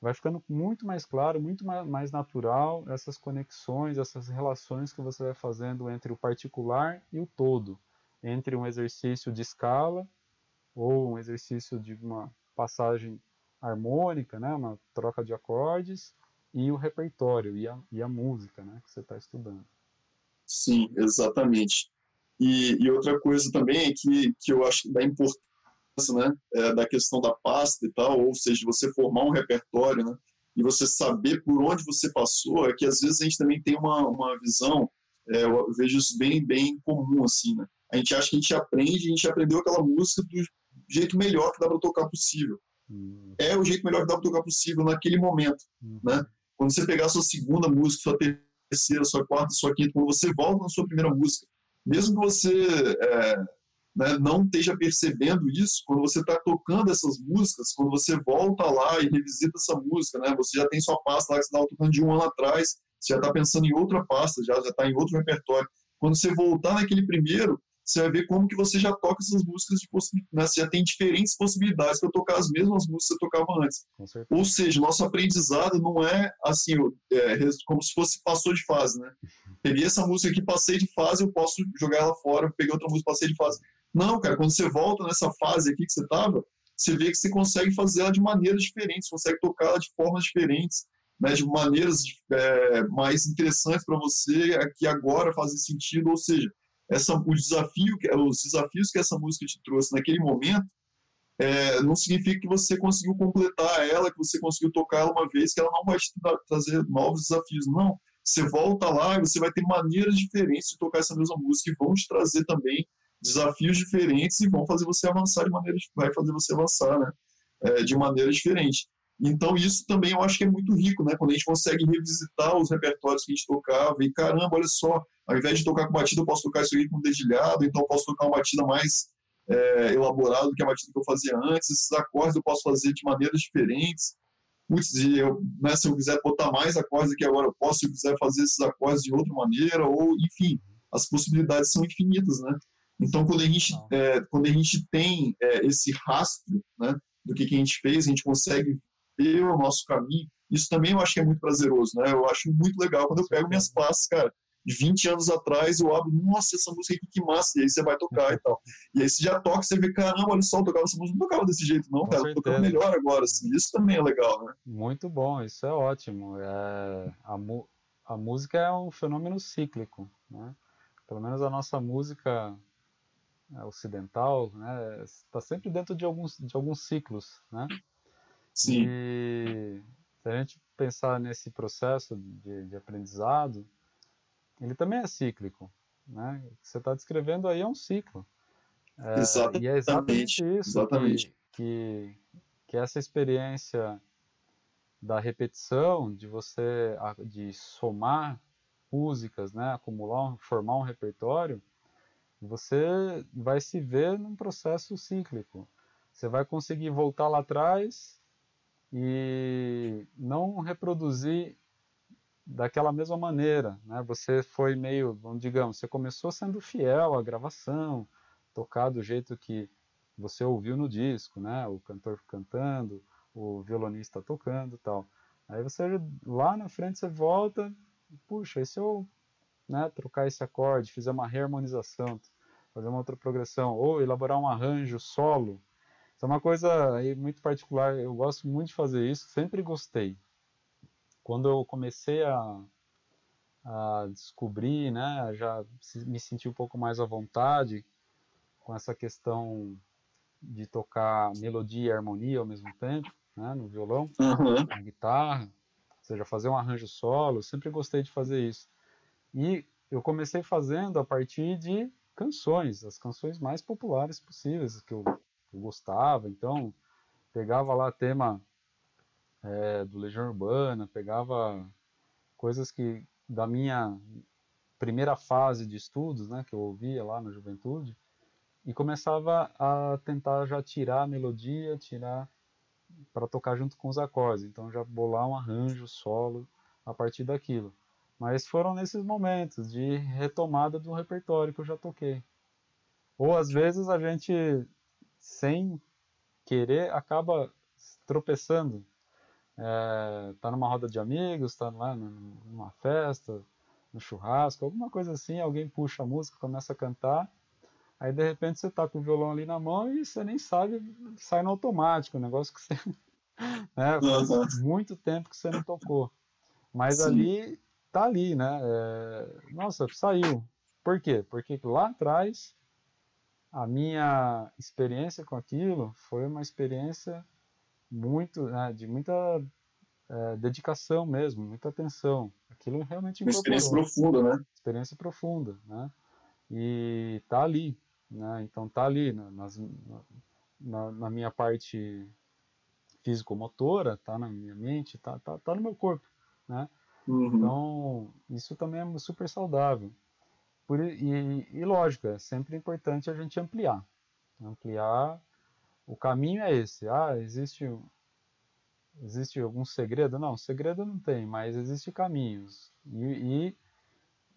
Vai ficando muito mais claro, muito mais natural essas conexões, essas relações que você vai fazendo entre o particular e o todo, entre um exercício de escala ou um exercício de uma passagem harmônica, né, uma troca de acordes, e o repertório, e a, e a música né, que você está estudando. Sim, exatamente. E, e, outra coisa também é que, que eu acho da importância né, é, da questão da pasta e tal, ou seja, você formar um repertório né, e você saber por onde você passou, é que às vezes a gente também tem uma, uma visão, é, eu vejo isso bem, bem comum, assim, né? A gente acha que a gente aprende, a gente aprendeu aquela música do jeito melhor que dá para tocar possível. Uhum. É o jeito melhor que dá para tocar possível naquele momento, uhum. né? Quando você pegar sua segunda música, sua terceira, sua quarta, sua quinta, quando você volta na sua primeira música, mesmo que você é, né, não esteja percebendo isso, quando você está tocando essas músicas, quando você volta lá e revisita essa música, né, você já tem sua pasta lá que você estava tocando de um ano atrás, você já está pensando em outra pasta, já está em outro repertório. Quando você voltar naquele primeiro, você vai ver como que você já toca essas músicas de possibilidades, né? você já tem diferentes possibilidades para tocar as mesmas músicas que você tocava antes. Ou seja, nosso aprendizado não é assim, é, como se fosse passou de fase, né? Peguei essa música aqui, passei de fase, eu posso jogar ela fora, peguei outra música, passei de fase. Não, cara, quando você volta nessa fase aqui que você estava, você vê que você consegue fazer ela de maneiras diferentes, consegue tocar ela de formas diferentes, né, de maneiras é, mais interessantes para você, que agora fazem sentido, ou seja, essa, o desafio, os desafios que essa música te trouxe naquele momento, é, não significa que você conseguiu completar ela, que você conseguiu tocar ela uma vez, que ela não vai te trazer novos desafios. Não. Você volta lá e você vai ter maneiras diferentes de tocar essa mesma música e vão te trazer também desafios diferentes e vão fazer você avançar de maneira vai fazer você avançar, né? É, de maneira diferente. Então, isso também eu acho que é muito rico, né? Quando a gente consegue revisitar os repertórios que a gente tocava e, caramba, olha só, ao invés de tocar com batida, eu posso tocar isso aqui com dedilhado, então eu posso tocar uma batida mais é, elaborada do que a batida que eu fazia antes. Esses acordes eu posso fazer de maneiras diferentes. Putz, eu, né, se eu quiser botar mais acordes aqui agora, eu posso, se eu quiser fazer esses acordes de outra maneira, ou, enfim, as possibilidades são infinitas, né? Então, quando a gente, é, quando a gente tem é, esse rastro né, do que, que a gente fez, a gente consegue ter o nosso caminho. Isso também eu acho que é muito prazeroso, né? Eu acho muito legal quando eu pego minhas pastas, cara, de 20 anos atrás, eu abro, nossa, essa música aqui que massa, e aí você vai tocar e tal. E aí você já toca, você vê, caramba, olha só, eu tocava essa música, não tocava desse jeito, não, Com cara, eu tocando melhor agora, assim. Isso também é legal, né? Muito bom, isso é ótimo. É, a, a música é um fenômeno cíclico, né? Pelo menos a nossa música ocidental, né, está sempre dentro de alguns, de alguns ciclos, né? Sim. E se a gente pensar nesse processo de, de aprendizado, ele também é cíclico. Né? O que você está descrevendo aí é um ciclo. É, exatamente. E é exatamente isso exatamente. Que, que, que essa experiência da repetição, de você de somar músicas, né, acumular, formar um repertório, você vai se ver num processo cíclico. Você vai conseguir voltar lá atrás e não reproduzir daquela mesma maneira, né? Você foi meio, digamos, você começou sendo fiel à gravação, tocar do jeito que você ouviu no disco, né? O cantor cantando, o violonista tocando, tal. Aí você lá na frente você volta, puxa, e se eu né, trocar esse acorde, fizer uma reharmonização, fazer uma outra progressão, ou elaborar um arranjo solo. Isso é uma coisa aí muito particular, eu gosto muito de fazer isso, sempre gostei. Quando eu comecei a, a descobrir, né, já me senti um pouco mais à vontade com essa questão de tocar melodia e harmonia ao mesmo tempo, né, no violão, uhum. na guitarra, ou seja, fazer um arranjo solo, sempre gostei de fazer isso. E eu comecei fazendo a partir de canções, as canções mais populares possíveis que eu, gostava. Então, pegava lá tema é, do Legião Urbana, pegava coisas que da minha primeira fase de estudos, né, que eu ouvia lá na juventude, e começava a tentar já tirar a melodia, tirar para tocar junto com os acordes. Então já bolar um arranjo solo a partir daquilo. Mas foram nesses momentos de retomada do repertório que eu já toquei. Ou às vezes a gente, sem querer, acaba tropeçando. É, tá numa roda de amigos, tá lá numa festa, no churrasco, alguma coisa assim, alguém puxa a música, começa a cantar, aí de repente você tá com o violão ali na mão e você nem sabe, sai no automático, um negócio que você né, faz muito tempo que você não tocou. Mas Sim. ali tá ali, né? É, nossa, saiu. Por quê? Porque lá atrás a minha experiência com aquilo foi uma experiência muito, né, de muita é, dedicação mesmo, muita atenção. Aquilo realmente uma experiência profunda, né? Experiência profunda, né? E tá ali, né? Então tá ali nas, na, na minha parte físico-motora, tá na minha mente, tá, tá, tá no meu corpo, né? Uhum. Então, isso também é super saudável. Por, e, e, lógico, é sempre importante a gente ampliar. Ampliar, o caminho é esse. Ah, existe, existe algum segredo? Não, segredo não tem, mas existem caminhos. E, e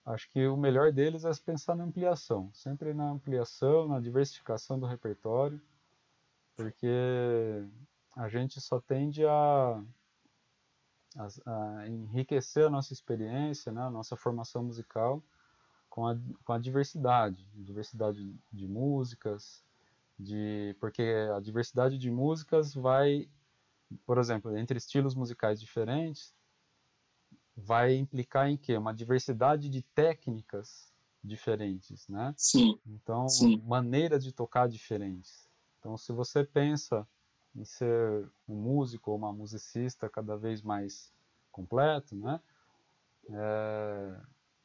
acho que o melhor deles é pensar na ampliação. Sempre na ampliação, na diversificação do repertório, porque a gente só tende a a, a enriquecer a nossa experiência, né, a nossa formação musical com a, com a diversidade, diversidade de músicas, de porque a diversidade de músicas vai, por exemplo, entre estilos musicais diferentes, vai implicar em quê? Uma diversidade de técnicas diferentes, né? Sim. Então, Sim. maneiras de tocar diferentes. Então, se você pensa em ser um músico ou uma musicista cada vez mais completo, né? É,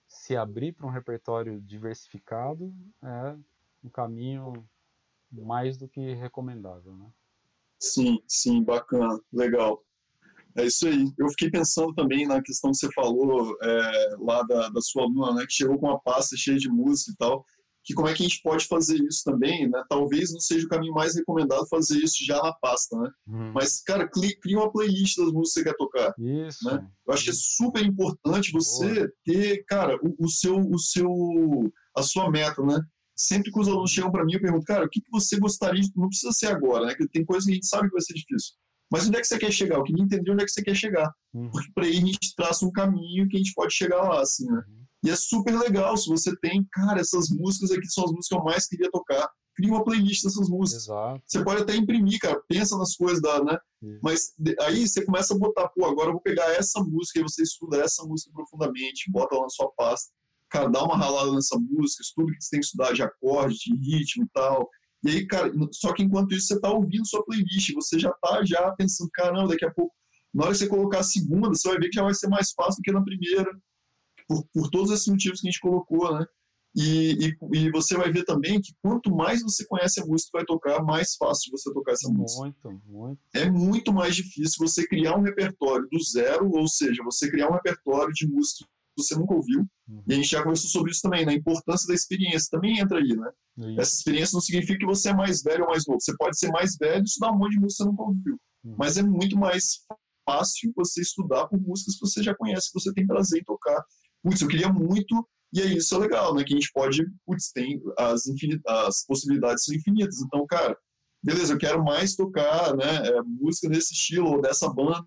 se abrir para um repertório diversificado é um caminho mais do que recomendável, né? Sim, sim, bacana, legal. É isso aí. Eu fiquei pensando também na questão que você falou é, lá da, da sua aluna, né, que chegou com uma pasta cheia de música e tal que como é que a gente pode fazer isso também, né? Talvez não seja o caminho mais recomendado fazer isso já na pasta, né? Hum. Mas, cara, cria uma playlist das músicas que você quer tocar. Isso. Né? Eu acho que é super importante você Boa. ter, cara, o, o, seu, o seu, a sua meta, né? Sempre que os alunos chegam para mim, eu pergunto, cara, o que, que você gostaria de... Não precisa ser agora, né? Porque tem coisas que a gente sabe que vai ser difícil. Mas onde é que você quer chegar? Eu queria entender onde é que você quer chegar. Hum. Porque para aí a gente traça um caminho que a gente pode chegar lá, assim, né? Hum. E é super legal se você tem, cara, essas músicas aqui são as músicas que eu mais queria tocar. Cria uma playlist dessas músicas. Exato. Você pode até imprimir, cara, pensa nas coisas da, né? Isso. Mas aí você começa a botar, pô, agora eu vou pegar essa música e você estuda essa música profundamente, bota lá na sua pasta. Cara, dá uma ralada nessa música, estuda o que você tem que estudar de acorde, de ritmo e tal. E aí, cara, só que enquanto isso você tá ouvindo sua playlist, você já tá já pensando, caramba, daqui a pouco, na hora que você colocar a segunda, você vai ver que já vai ser mais fácil do que na primeira por, por todos esses motivos que a gente colocou, né? E, e, e, você vai ver também que quanto mais você conhece a música que vai tocar, mais fácil você tocar essa música. Muito, muito. É muito mais difícil você criar um repertório do zero, ou seja, você criar um repertório de música que você nunca ouviu. Uhum. E a gente já conversou sobre isso também, na né? importância da experiência também entra aí, né? Essa experiência não significa que você é mais velho ou mais novo. Você pode ser mais velho e estudar um monte de música que você nunca ouviu. Uhum. Mas é muito mais fácil você estudar por músicas que você já conhece, que você tem prazer em tocar. Putz, eu queria muito e aí isso é legal, né? Que a gente pode, putz, tem as, as possibilidades são infinitas. Então, cara, beleza, eu quero mais tocar, né, é, música desse estilo ou dessa banda.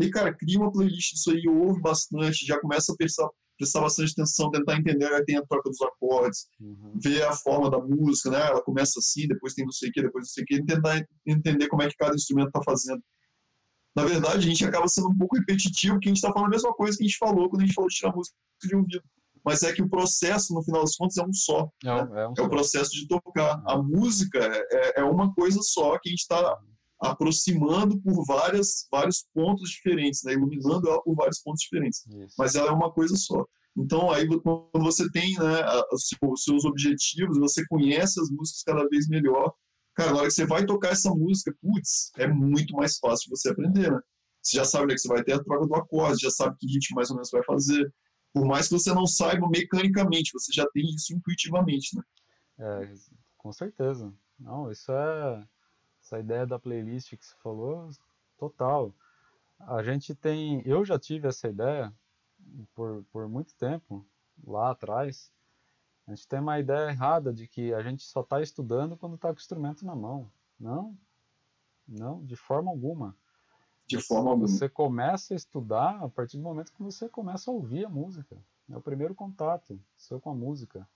E, cara, cria uma playlist disso aí, ouve bastante, já começa a prestar, prestar bastante atenção, tentar entender, aí tem a troca dos acordes, uhum. ver a forma da música, né? Ela começa assim, depois tem não sei o que, depois não sei o que, tentar entender como é que cada instrumento está fazendo. Na verdade, a gente acaba sendo um pouco repetitivo, que a gente está falando a mesma coisa que a gente falou quando a gente falou de tirar música de ouvido mas é que o processo, no final das contas, é um só. É, né? é, um é o processo de tocar. A música é, é uma coisa só que a gente está aproximando por várias, vários pontos diferentes, né? iluminando ela por vários pontos diferentes. Isso. Mas ela é uma coisa só. Então, aí, quando você tem né, os seus objetivos, você conhece as músicas cada vez melhor, cara, na hora que você vai tocar essa música, putz, é muito mais fácil você aprender, né? Você já sabe né, que você vai ter a troca do acorde, já sabe que ritmo mais ou menos vai fazer, por mais que você não saiba mecanicamente, você já tem isso intuitivamente, né? É, com certeza. Não, isso é essa ideia da playlist que você falou, total. A gente tem, eu já tive essa ideia por, por muito tempo lá atrás. A gente tem uma ideia errada de que a gente só está estudando quando está com o instrumento na mão. Não, não, de forma alguma de forma alguma. Você começa a estudar a partir do momento que você começa a ouvir a música. É o primeiro contato seu com a música.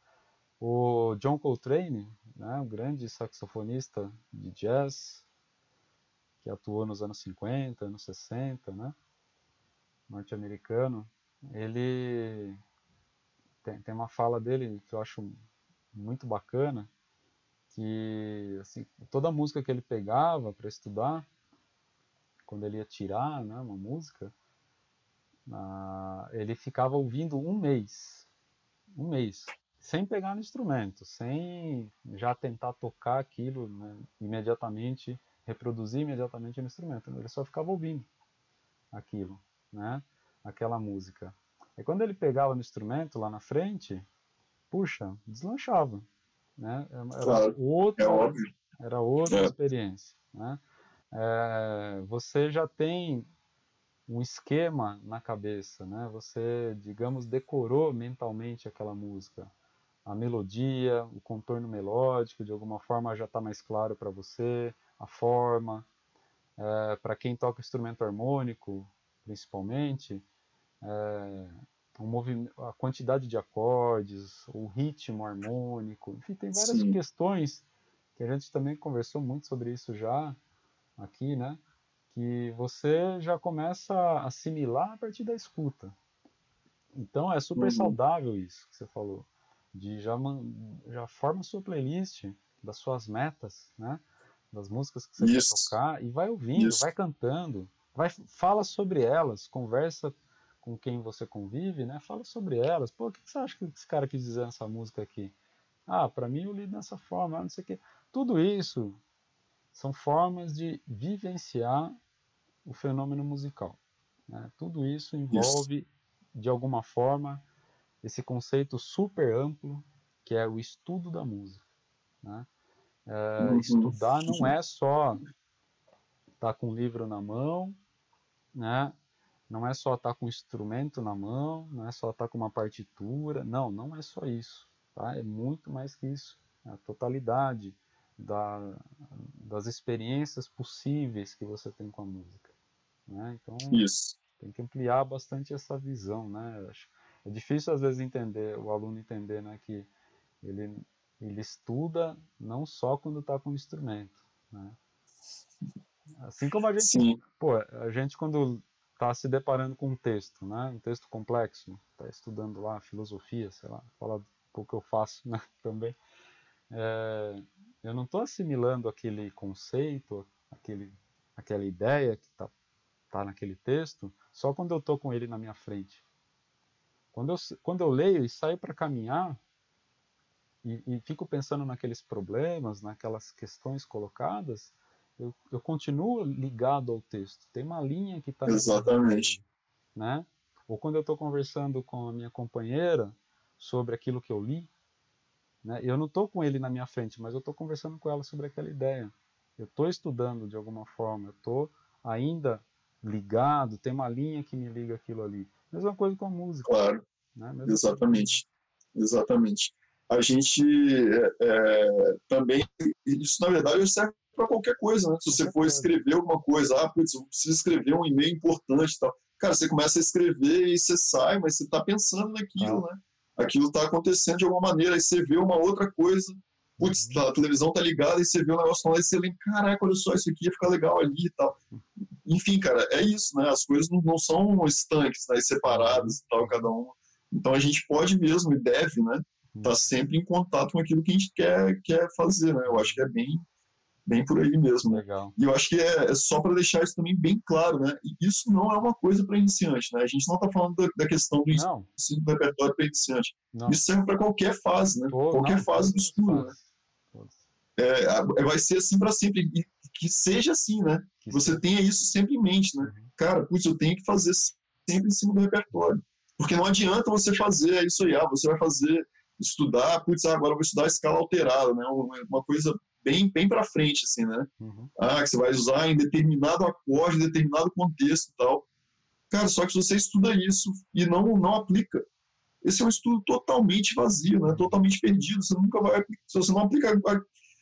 O John Coltrane, né, um grande saxofonista de jazz, que atuou nos anos 50, anos 60, né, norte-americano, ele tem, tem uma fala dele que eu acho muito bacana, que assim, toda música que ele pegava para estudar, quando ele ia tirar né, uma música, ele ficava ouvindo um mês, um mês, sem pegar no instrumento, sem já tentar tocar aquilo né, imediatamente, reproduzir imediatamente no instrumento. Ele só ficava ouvindo aquilo, né, aquela música. E quando ele pegava no instrumento lá na frente, puxa, deslanchava, né? Era claro, outra, é era outra é. experiência, né? é, você já tem um esquema na cabeça, né? Você, digamos, decorou mentalmente aquela música. A melodia, o contorno melódico, de alguma forma já está mais claro para você, a forma. É, para quem toca instrumento harmônico, principalmente, é, a quantidade de acordes, o ritmo harmônico, enfim, tem várias Sim. questões que a gente também conversou muito sobre isso já, aqui, né? Que você já começa a assimilar a partir da escuta. Então é super uhum. saudável isso que você falou. De já, já forma sua playlist das suas metas, né? Das músicas que você isso. quer tocar e vai ouvindo, isso. vai cantando, vai fala sobre elas, conversa com quem você convive, né? Fala sobre elas. Pô, o que você acha que esse cara quis dizer nessa música aqui? Ah, para mim eu li dessa forma, não sei o quê. Tudo isso são formas de vivenciar o fenômeno musical. Né? Tudo isso envolve, isso. de alguma forma, esse conceito super amplo que é o estudo da música. Né? É, uhum. Estudar não é só estar tá com o livro na mão, né? Não é só estar tá com o instrumento na mão, não é só estar tá com uma partitura, não, não é só isso. Tá? É muito mais que isso. É a totalidade da, das experiências possíveis que você tem com a música. Né? Então, Isso. tem que ampliar bastante essa visão. Né? É difícil, às vezes, entender, o aluno entender né, que ele, ele estuda não só quando está com o instrumento. Né? Assim como a gente, Sim. pô, a gente quando está se deparando com um texto, né, um texto complexo, está estudando lá filosofia, sei lá, fala pouco que eu faço né, também, é, eu não estou assimilando aquele conceito, aquele, aquela ideia que está tá naquele texto, só quando eu estou com ele na minha frente. Quando eu, quando eu leio e saio para caminhar, e, e, fico pensando naqueles problemas, naquelas questões colocadas, eu, eu continuo ligado ao texto. Tem uma linha que está. Exatamente. Né? Ou quando eu estou conversando com a minha companheira sobre aquilo que eu li, né? eu não estou com ele na minha frente, mas eu estou conversando com ela sobre aquela ideia. Eu estou estudando de alguma forma, eu estou ainda ligado, tem uma linha que me liga aquilo ali. Mesma coisa com a música. Claro. Né? Exatamente. Exatamente. A gente é, é, também, isso na verdade serve para qualquer coisa, né? Se você for escrever alguma coisa, ah, putz, eu preciso escrever um e-mail importante e tal. Cara, você começa a escrever e você sai, mas você está pensando naquilo, ah. né? Aquilo está acontecendo de alguma maneira, aí você vê uma outra coisa, putz, uhum. a televisão tá ligada e você vê o negócio lá e você lembra, caraca, olha só, isso aqui ia ficar legal ali e tal. Enfim, cara, é isso, né? As coisas não, não são estanques, né? separadas e tal, cada uma. Então a gente pode mesmo e deve, né? Estar tá sempre em contato com aquilo que a gente quer, quer fazer, né? Eu acho que é bem, bem por aí mesmo. Né? Legal. E eu acho que é, é só para deixar isso também bem claro, né? E isso não é uma coisa para iniciante, né? A gente não está falando da, da, questão do ensino do repertório para iniciante. Não. Isso serve para qualquer fase, né? Pô, qualquer não, fase do estudo. Né? É, vai ser assim para sempre. E que seja assim, né? Que você tenha isso sempre em mente, né? Uhum. Cara, putz, eu tenho que fazer sempre em cima do repertório. Porque não adianta você fazer isso aí, ah, você vai fazer, estudar, putz, ah, agora eu vou estudar a escala alterada, né? Uma coisa bem, bem para frente, assim, né? Uhum. Ah, que você vai usar em determinado acorde, em determinado contexto e tal. Cara, só que se você estuda isso e não, não aplica, esse é um estudo totalmente vazio, né? Totalmente perdido. Você nunca vai, se você não aplica,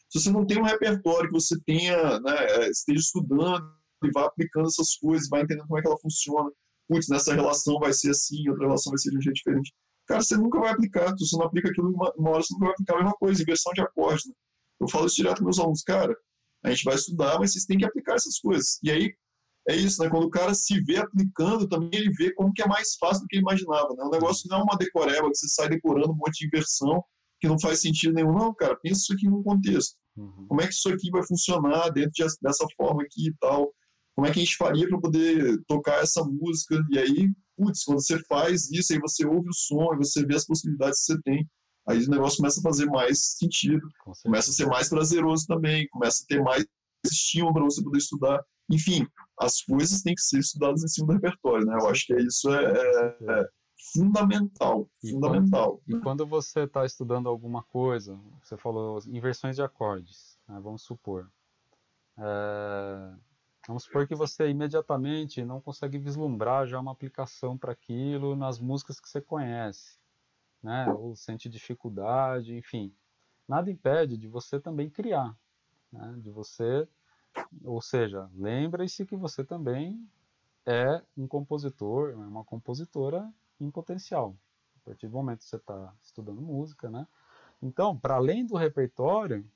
se você não tem um repertório que você tenha, né, esteja estudando e vá aplicando essas coisas, vai entendendo como é que ela funciona, putz, nessa relação vai ser assim, outra relação vai ser de um jeito diferente. Cara, você nunca vai aplicar. Se você não aplica aquilo uma, uma hora, você nunca vai aplicar a mesma coisa, inversão de acordes. Né? Eu falo isso direto com meus alunos, cara, a gente vai estudar, mas vocês têm que aplicar essas coisas. E aí, é isso, né? Quando o cara se vê aplicando, também ele vê como que é mais fácil do que ele imaginava, né? O negócio não é uma decoreba que você sai decorando um monte de inversão que não faz sentido nenhum. Não, cara, pensa isso aqui num contexto. Uhum. Como é que isso aqui vai funcionar dentro de, dessa forma aqui e tal? como é que a gente faria para poder tocar essa música? E aí, putz, quando você faz isso, aí você ouve o som, você vê as possibilidades que você tem, aí o negócio começa a fazer mais sentido, começa a ser mais prazeroso também, começa a ter mais estímulo para você poder estudar. Enfim, as coisas têm que ser estudadas em cima do repertório, né? Eu acho que isso é, é, é fundamental, e fundamental. Quando, né? E quando você está estudando alguma coisa, você falou inversões de acordes, né? vamos supor. É, Vamos supor que você imediatamente não consegue vislumbrar já uma aplicação para aquilo nas músicas que você conhece, né? Ou sente dificuldade, enfim. Nada impede de você também criar, né? De você, ou seja, lembre-se que você também é um compositor, é uma compositora em potencial. A partir do momento que você está estudando música, né? Então, para além do repertório,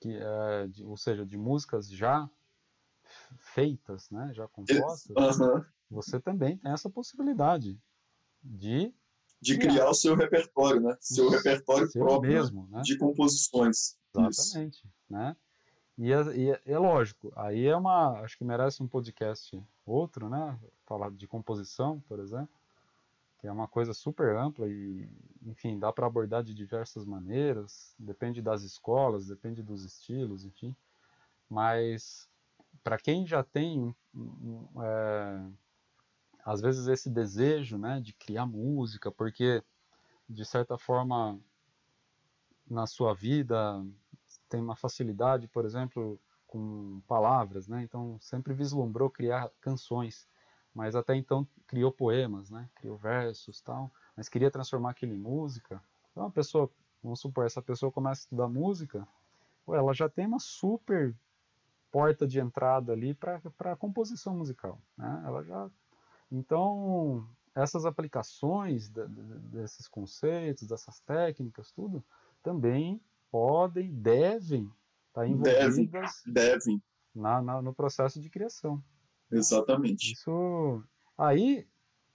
que é, de, ou seja, de músicas já feitas, né, já compostas, você também tem essa possibilidade de de criar, criar o seu repertório, né? Seu repertório seu próprio mesmo, né? de composições. Exatamente, Isso. né? E é, e é, é, lógico, aí é uma, acho que merece um podcast outro, né? Falar de composição, por exemplo, que é uma coisa super ampla e, enfim, dá para abordar de diversas maneiras, depende das escolas, depende dos estilos, enfim. Mas para quem já tem, é, às vezes, esse desejo né, de criar música, porque, de certa forma, na sua vida tem uma facilidade, por exemplo, com palavras, né? Então sempre vislumbrou criar canções, mas até então criou poemas, né? Criou versos, tal, mas queria transformar aquilo em música. Então a pessoa, vamos supor, essa pessoa começa a estudar música, ela já tem uma super porta de entrada ali para a composição musical. Né? Ela já, então, essas aplicações de, de, desses conceitos, dessas técnicas, tudo, também podem, devem estar tá envolvidas devem, devem. Na, na, no processo de criação. Exatamente. Isso aí,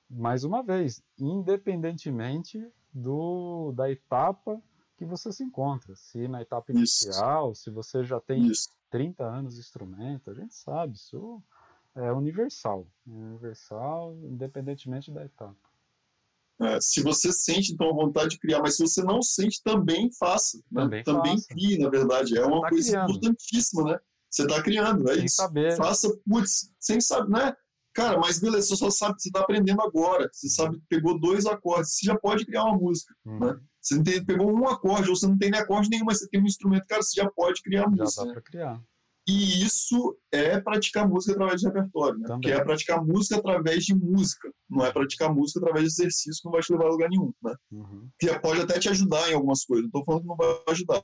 mais uma vez, independentemente do, da etapa que você se encontra. Se na etapa inicial, Isso. se você já tem Isso. 30 anos de instrumento, a gente sabe, isso é universal. Universal, independentemente da etapa. É, se você sente, então, a vontade de criar, mas se você não sente, também faça. Né? Também Também, faça. crie, na verdade. É uma tá coisa criando. importantíssima, né? Você está criando, é Sem isso. saber. Faça, putz, sem saber, né? Cara, mas beleza, você só sabe, você está aprendendo agora. Você sabe, pegou dois acordes, você já pode criar uma música. Hum, né? Você não tem, pegou um acorde, ou você não tem nem acorde nenhum, mas você tem um instrumento, cara, você já pode criar Já música. dá né? para criar. E isso é praticar música através de repertório, né? Também. Porque é praticar música através de música, não é praticar música através de exercício que não vai te levar a lugar nenhum, né? Uhum. Que pode até te ajudar em algumas coisas, não estou falando que não vai ajudar,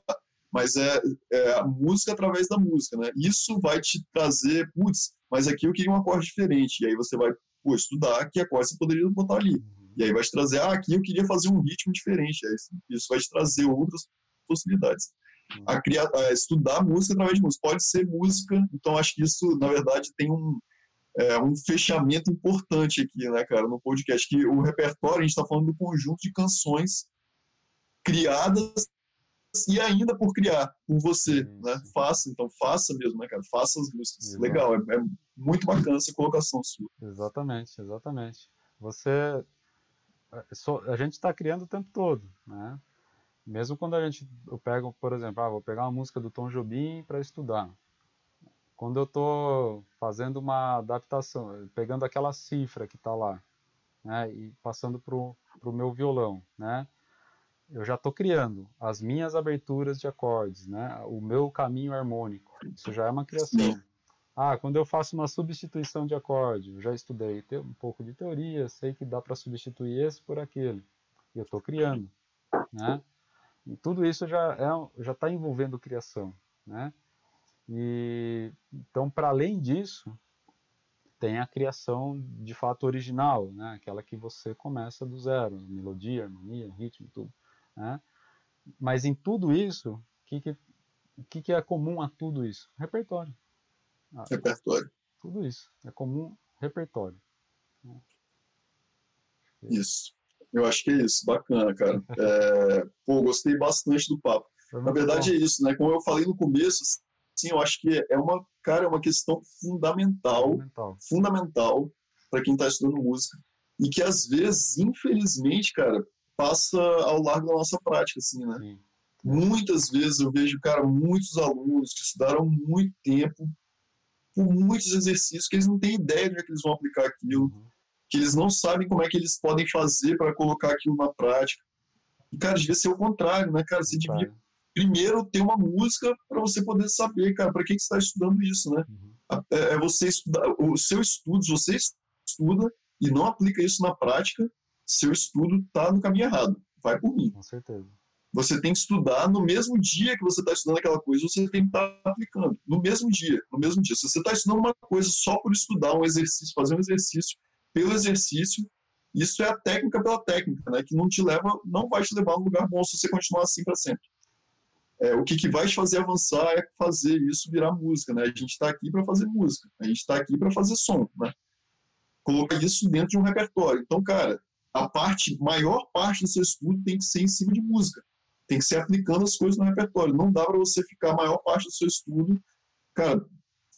mas é, é a música através da música, né? Isso vai te trazer, putz, mas aqui eu queria um acorde diferente, e aí você vai pô, estudar que acorde você poderia botar ali. Uhum. E aí vai te trazer, ah, aqui eu queria fazer um ritmo diferente. Aí isso vai te trazer outras possibilidades. A criar, a estudar música através de música. Pode ser música, então acho que isso, na verdade, tem um, é, um fechamento importante aqui, né, cara, no podcast, que o repertório, a gente está falando do conjunto de canções criadas e ainda por criar, por você, né? Faça, então faça mesmo, né, cara? Faça as músicas. Exato. Legal, é, é muito bacana essa colocação sua. Exatamente, exatamente. Você, é, a gente está criando o tempo todo, né? Mesmo quando a gente, eu pego, por exemplo, ah, vou pegar uma música do Tom Jobim para estudar. Quando eu estou fazendo uma adaptação, pegando aquela cifra que está lá, né, e passando para o meu violão, né? Eu já estou criando as minhas aberturas de acordes, né? O meu caminho harmônico. Isso já é uma criação. Ah, quando eu faço uma substituição de acorde, eu já estudei um pouco de teoria, sei que dá para substituir esse por aquele. E eu estou criando, né? E tudo isso já é, já está envolvendo criação, né? E então, para além disso, tem a criação de fato original, né? Aquela que você começa do zero, melodia, harmonia, ritmo, tudo, né? Mas em tudo isso, o que, que, o que, que é comum a tudo isso? Repertório. Ah, Repertório. tudo isso. É comum repertório. Isso. Eu acho que é isso. Bacana, cara. É, pô, gostei bastante do papo. Na verdade bom. é isso, né? Como eu falei no começo, sim, eu acho que é uma, cara, é uma questão fundamental, Fundamental. fundamental para quem está estudando música e que às vezes, infelizmente, cara, passa ao largo da nossa prática, assim, né? Sim. Muitas vezes eu vejo, cara, muitos alunos que estudaram muito tempo por muitos exercícios que eles não têm ideia de onde é que eles vão aplicar aquilo Uhum. Que eles não sabem como é que eles podem fazer para colocar aquilo na prática. E, cara, devia ser o contrário, né, cara? Você devia primeiro ter uma música para você poder saber, cara, para que, que você está estudando isso, né? Uhum. É é você estudar, o seu estudo, se você estuda e não aplica isso na prática, seu estudo está no caminho errado. Vai por mim. Com certeza. Você tem que estudar no mesmo dia que você está estudando aquela coisa, você tem que estar aplicando. No mesmo dia, no mesmo dia. Se você está estudando uma coisa só por estudar um exercício, fazer um exercício pelo exercício, isso é a técnica pela técnica, né? Que não te leva, não vai te levar a um lugar bom se você continuar assim para sempre. É, o que, que vai te fazer avançar é fazer isso virar música, né? A gente está aqui para fazer música, a gente está aqui para fazer som, né? Colocar isso dentro de um repertório. Então, cara, a parte, maior parte do seu estudo tem que ser em cima de música tem que ser aplicando as coisas no repertório. Não dá para você ficar a maior parte do seu estudo, cara,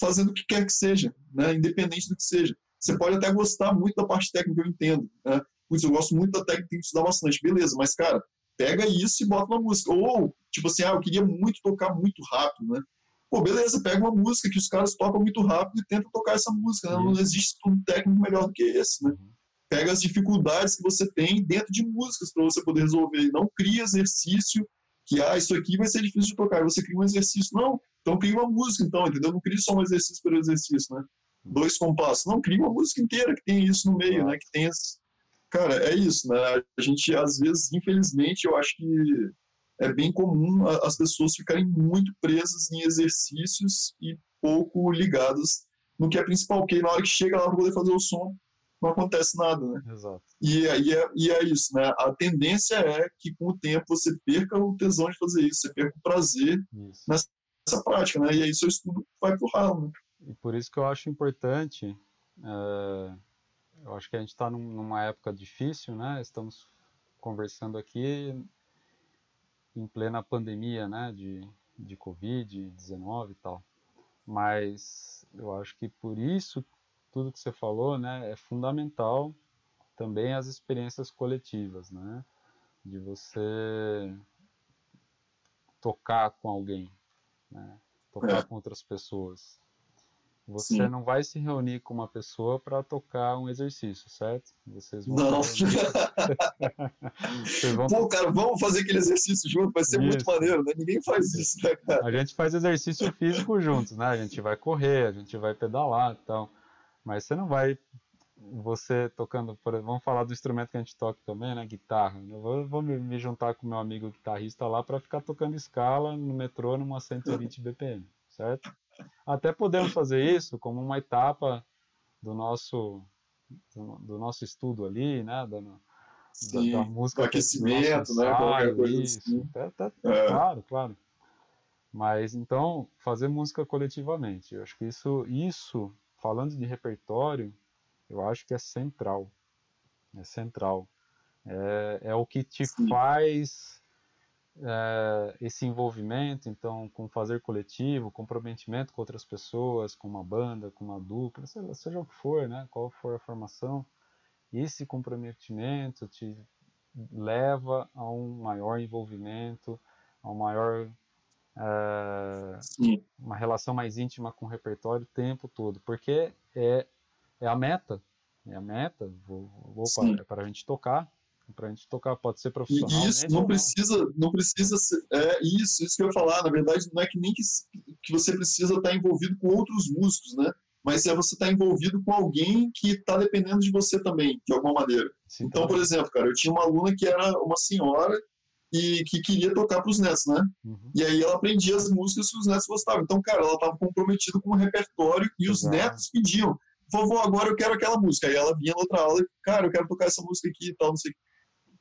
fazendo o que quer que seja, né? independente do que seja. Você pode até gostar muito da parte técnica, eu entendo. Né? Putz, eu gosto muito da técnica, tem que estudar bastante. Beleza, mas, cara, pega isso e bota na música. Ou, tipo assim, ah, eu queria muito tocar muito rápido, né? Pô, beleza, pega uma música que os caras tocam muito rápido e tenta tocar essa música. Né? Não existe estudo técnico melhor do que esse, né? Uhum. pega as dificuldades que você tem dentro de músicas para você poder resolver. Não cria exercício que, ah, isso aqui vai ser difícil de tocar. Você cria um exercício. Não, então cria uma música, então, entendeu? Não cria só um exercício pelo exercício, né? Dois compassos. Não, cria uma música inteira que tem isso no meio, né? Que tem esse... Cara, é isso, né? A gente, às vezes, infelizmente, eu acho que é bem comum as pessoas ficarem muito presas em exercícios e pouco ligadas no que é principal, porque na hora que chega lá para poder fazer o som, não acontece nada, né? Exato. E, aí é, e é isso, né? A tendência é que com o tempo você perca o tesão de fazer isso, você perca o prazer Isso. nessa prática, né? E aí seu estudo vai pro ralo, né? E por isso que eu acho importante, é, eu acho que a gente está numa época difícil, né? Estamos conversando aqui em plena pandemia, né? De, de Covid-19 e tal. Mas eu acho que por isso, tudo que você falou, né? É fundamental também as experiências coletivas, né? De você tocar com alguém, né? Tocar é. com outras pessoas. Você Sim. não vai se reunir com uma pessoa para tocar um exercício, certo? Vocês vão. Não. Vocês vão... Pô, cara, vamos fazer aquele exercício junto, vai ser isso. muito maneiro, né? Ninguém faz isso, né, cara? A gente faz exercício físico juntos, né? A gente vai correr, a gente vai pedalar e tal. Mas você não vai. Você tocando, por, vamos falar do instrumento que a gente toca também, né? Guitarra. Eu vou, vou me, me juntar com meu amigo guitarrista lá para ficar tocando escala no metrô numa 120 BPM, certo? Até podemos fazer isso como uma etapa do nosso do, do nosso estudo ali, né? Da, Sim, da, da música, aquecimento, né? Qualquer coisa isso. assim. Tá, tá, é. Claro, claro. Mas então fazer música coletivamente, eu acho que isso, isso falando de repertório, eu acho que é central, é central. É, é o que te Sim. faz é, esse envolvimento, então, com fazer coletivo, comprometimento com outras pessoas, com uma banda, com uma dupla, seja, seja o que for, né? Qual for a formação, esse comprometimento te leva a um maior envolvimento, a um maior é, uma relação mais íntima com o repertório o tempo todo, porque é, é a meta, é a meta, vou, vou para, é para a gente tocar, para a gente tocar, pode ser profissional. Isso, não precisa, não precisa ser, é isso, isso que eu ia falar, na verdade não é que nem que, que você precisa estar envolvido com outros músicos, né? Mas é você estar envolvido com alguém que está dependendo de você também, de alguma maneira. Sim, então, por exemplo, cara, eu tinha uma aluna que era uma senhora e que queria tocar para os netos, né? Uhum. E aí ela aprendia as músicas que os netos gostavam. Então, cara, ela estava comprometida com o repertório e os netos pediam, vovô, agora eu quero aquela música. Aí ela vinha na outra aula, cara, eu quero tocar essa música aqui e tal, não sei o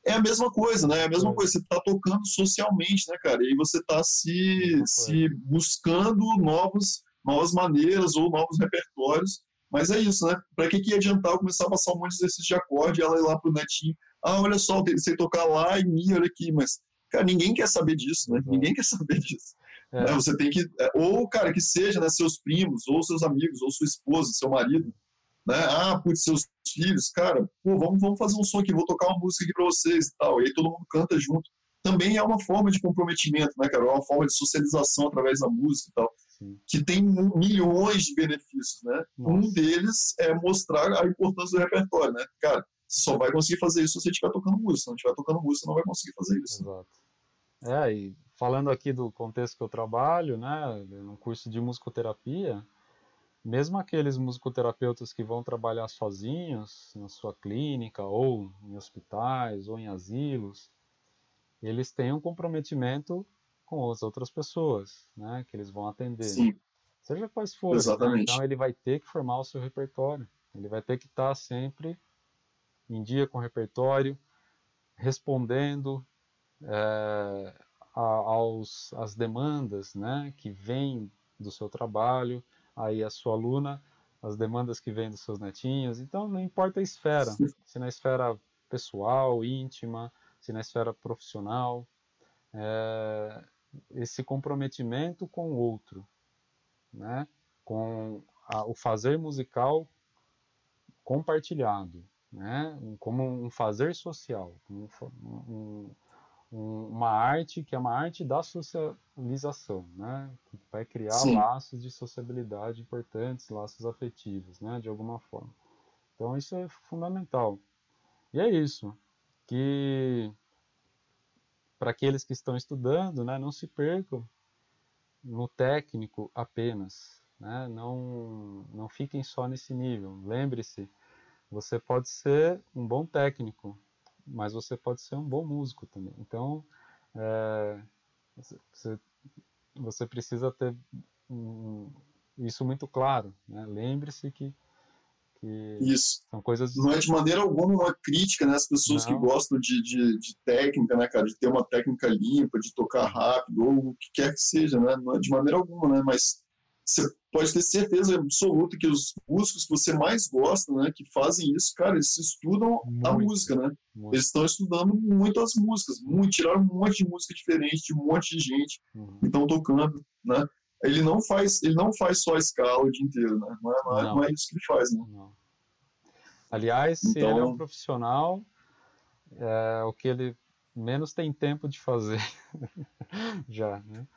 é a mesma coisa, né? É a mesma coisa. Você está tocando socialmente, né, cara? E aí você está se, se buscando novos, novas maneiras ou novos repertórios. Mas é isso, né? Para que, que ia adiantar eu começar a passar um monte de exercício de acorde e ela ir lá pro netinho? Ah, olha só, eu sei tocar lá e mi, olha aqui. Mas, cara, ninguém quer saber disso, né? Ninguém quer saber disso. É. Né? Você tem que. É, ou, cara, que seja né, seus primos, ou seus amigos, ou sua esposa, seu marido. Né? Ah, putz, seus filhos, cara, pô, vamos, vamos fazer um som aqui, vou tocar uma música aqui para vocês e tal. E aí todo mundo canta junto. Também é uma forma de comprometimento, né, cara? É uma forma de socialização através da música e tal. Sim. Que tem milhões de benefícios, né? Nossa. Um deles é mostrar a importância do repertório, né? Cara, você só vai conseguir fazer isso se você estiver tocando música. Se não estiver tocando música, você não vai conseguir fazer isso. Exato. É, e falando aqui do contexto que eu trabalho, né, no curso de musicoterapia, mesmo aqueles musicoterapeutas que vão trabalhar sozinhos na sua clínica ou em hospitais ou em asilos, eles têm um comprometimento com as outras pessoas, né, que eles vão atender. Sim. Seja quais forem. Né? Então ele vai ter que formar o seu repertório. Ele vai ter que estar sempre em dia com o repertório, respondendo é, a, aos as demandas, né, que vêm do seu trabalho aí a sua aluna, as demandas que vêm dos seus netinhos. Então, não importa a esfera, se na esfera pessoal, íntima, se na esfera profissional, é, esse comprometimento com o outro, né? com a, o fazer musical compartilhado, né? como um fazer social, um, um, uma arte que é uma arte da socialização, né? Que vai criar Sim. laços de sociabilidade importantes, laços afetivos, né? De alguma forma. Então isso é fundamental. E é isso que para aqueles que estão estudando, né? Não se percam no técnico apenas, né? Não não fiquem só nesse nível. Lembre-se, você pode ser um bom técnico, mas você pode ser um bom músico também. Então, é, você, você precisa ter um, isso muito claro. Né? Lembre-se que, que isso. são coisas... Não é de maneira alguma uma crítica, né? As pessoas Não. que gostam de, de, de, técnica, né, cara? De ter uma técnica limpa, de tocar rápido, ou o que quer que seja, né? Não é de maneira alguma, né? Mas você pode ter certeza absoluta que os músicos que você mais gosta, né, que fazem isso, cara, eles estudam muito, a música, né? Muito. Eles estão estudando muito as músicas, muito, tiraram um monte de música diferente, de um monte de gente, uhum. estão tocando, né? Ele não faz, ele não faz só a escala o dia inteiro, né? Não é, não é, não. É isso que ele faz, né? Não. Aliás, se então... ele é um profissional, é o que ele menos tem tempo de fazer já, né?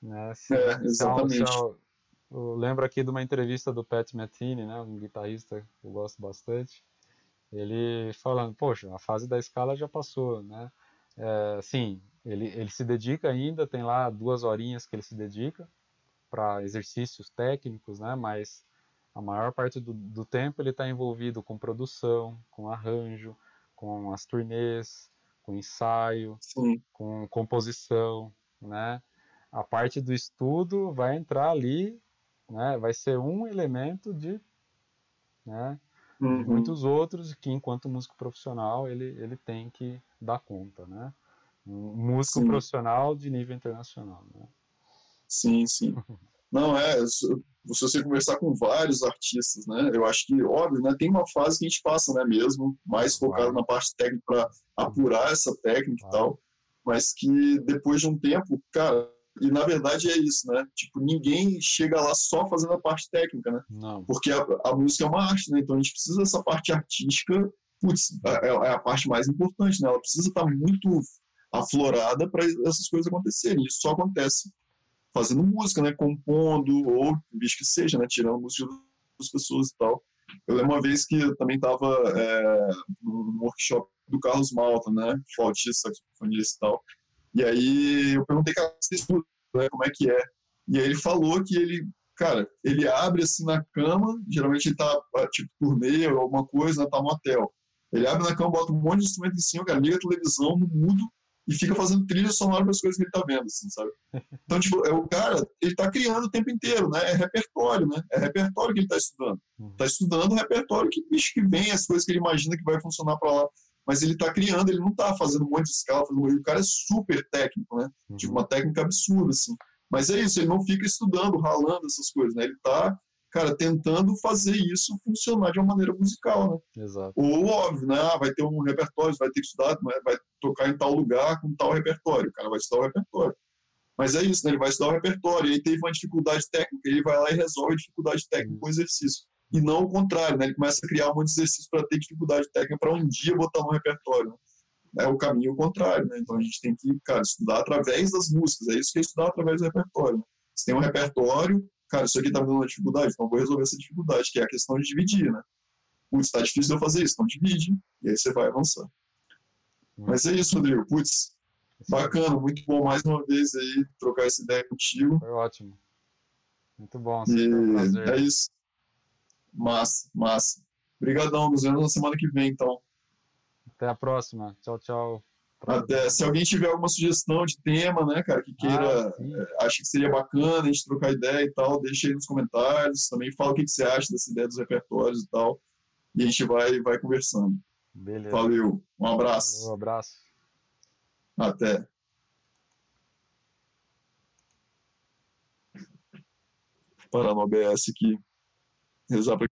né? Se, é, exatamente. Se, eu, lembro aqui de uma entrevista do Pat Metheny, né, um guitarrista que eu gosto bastante, ele falando, poxa, a fase da escala já passou, né? É, sim, ele, ele se dedica ainda, tem lá duas horinhas que ele se dedica para exercícios técnicos, né? Mas a maior parte do, do tempo ele está envolvido com produção, com arranjo, com as turnês, com ensaio, Sim. com composição, né? A parte do estudo vai entrar ali, né? Vai ser um elemento de, né? Uhum. muitos outros que, enquanto músico profissional, ele, ele tem que dar conta, né? Um músico sim. profissional de nível internacional, né? Sim, sim. Não, é, se você conversar com vários artistas, né, eu acho que, óbvio, né, tem uma fase que a gente passa, né, mesmo, mais focado na parte técnica para apurar essa técnica e tal, mas que depois de um tempo, cara, e na verdade é isso, né? Tipo, ninguém chega lá só fazendo a parte técnica, né? Não. Porque a, a música é uma arte, né? Então a gente precisa dessa parte artística, putz, é, é a parte mais importante, né? Ela precisa estar muito aflorada para essas coisas acontecerem. Isso só acontece fazendo música, né? Compondo, ou bicho que seja, né? Tirando música das pessoas e tal. Eu lembro uma vez que eu também estava é, no workshop do Carlos Malta, né? Flautista, saxofonista e tal. E aí eu perguntei, cara, você estuda, né? Como é que é? E aí ele falou que ele, cara, ele abre assim na cama, geralmente ele tá, ah, tipo, turnê ou alguma coisa, né, tá no hotel. Ele abre na cama, bota um monte de instrumento em cima, cara, liga a televisão no mudo e fica fazendo trilha sonora para as coisas que ele tá vendo, assim, sabe? Então, tipo, é o cara, ele tá criando o tempo inteiro, né? É repertório, né? É repertório que ele tá estudando. Uhum. Tá estudando o repertório que, bicho, que vem, as coisas que ele imagina que vai funcionar para lá mas ele está criando, ele não está fazendo um monte de escala, o cara é super técnico, né? Uhum. Tipo, uma técnica absurda, assim. Mas é isso, ele não fica estudando, ralando essas coisas, né? Ele está, cara, tentando fazer isso funcionar de uma maneira musical, né? Exato. Ou, óbvio, né? Ah, vai ter um repertório, vai ter que estudar, vai tocar em tal lugar com tal repertório, o cara vai estudar o repertório. Mas é isso, né? Ele vai estudar o repertório, e aí teve uma dificuldade técnica, ele vai lá e resolve a dificuldade técnica com exercício e não o contrário, né? Ele começa a criar um monte de exercício para ter dificuldade técnica para um dia botar no repertório. É o caminho contrário, né? Então a gente tem que, cara, estudar através das músicas. É isso que é estudar através do repertório. Né? Se tem um repertório, cara, isso aqui está me dando uma dificuldade, então vou resolver essa dificuldade, que é a questão de dividir, né? Putz, está difícil de eu fazer isso, então divide, e aí você vai avançar. Mas é isso, Rodrigo. Putz, bacana, muito bom mais uma vez aí trocar essa ideia contigo. Foi ótimo. Muito bom. E um é isso. Massa, massa. Obrigadão, nos vemos na semana que vem, então. Até a próxima. Tchau, tchau. Até. Se alguém tiver alguma sugestão de tema, né, cara, que queira, ah, acha que seria bacana a gente trocar ideia e tal, deixa aí nos comentários. Também fala o que, que você acha dessa ideia dos repertórios e tal. E a gente vai, vai conversando. Beleza. Valeu. Um abraço. Um abraço. Até. Parar no OBS aqui. Rezar para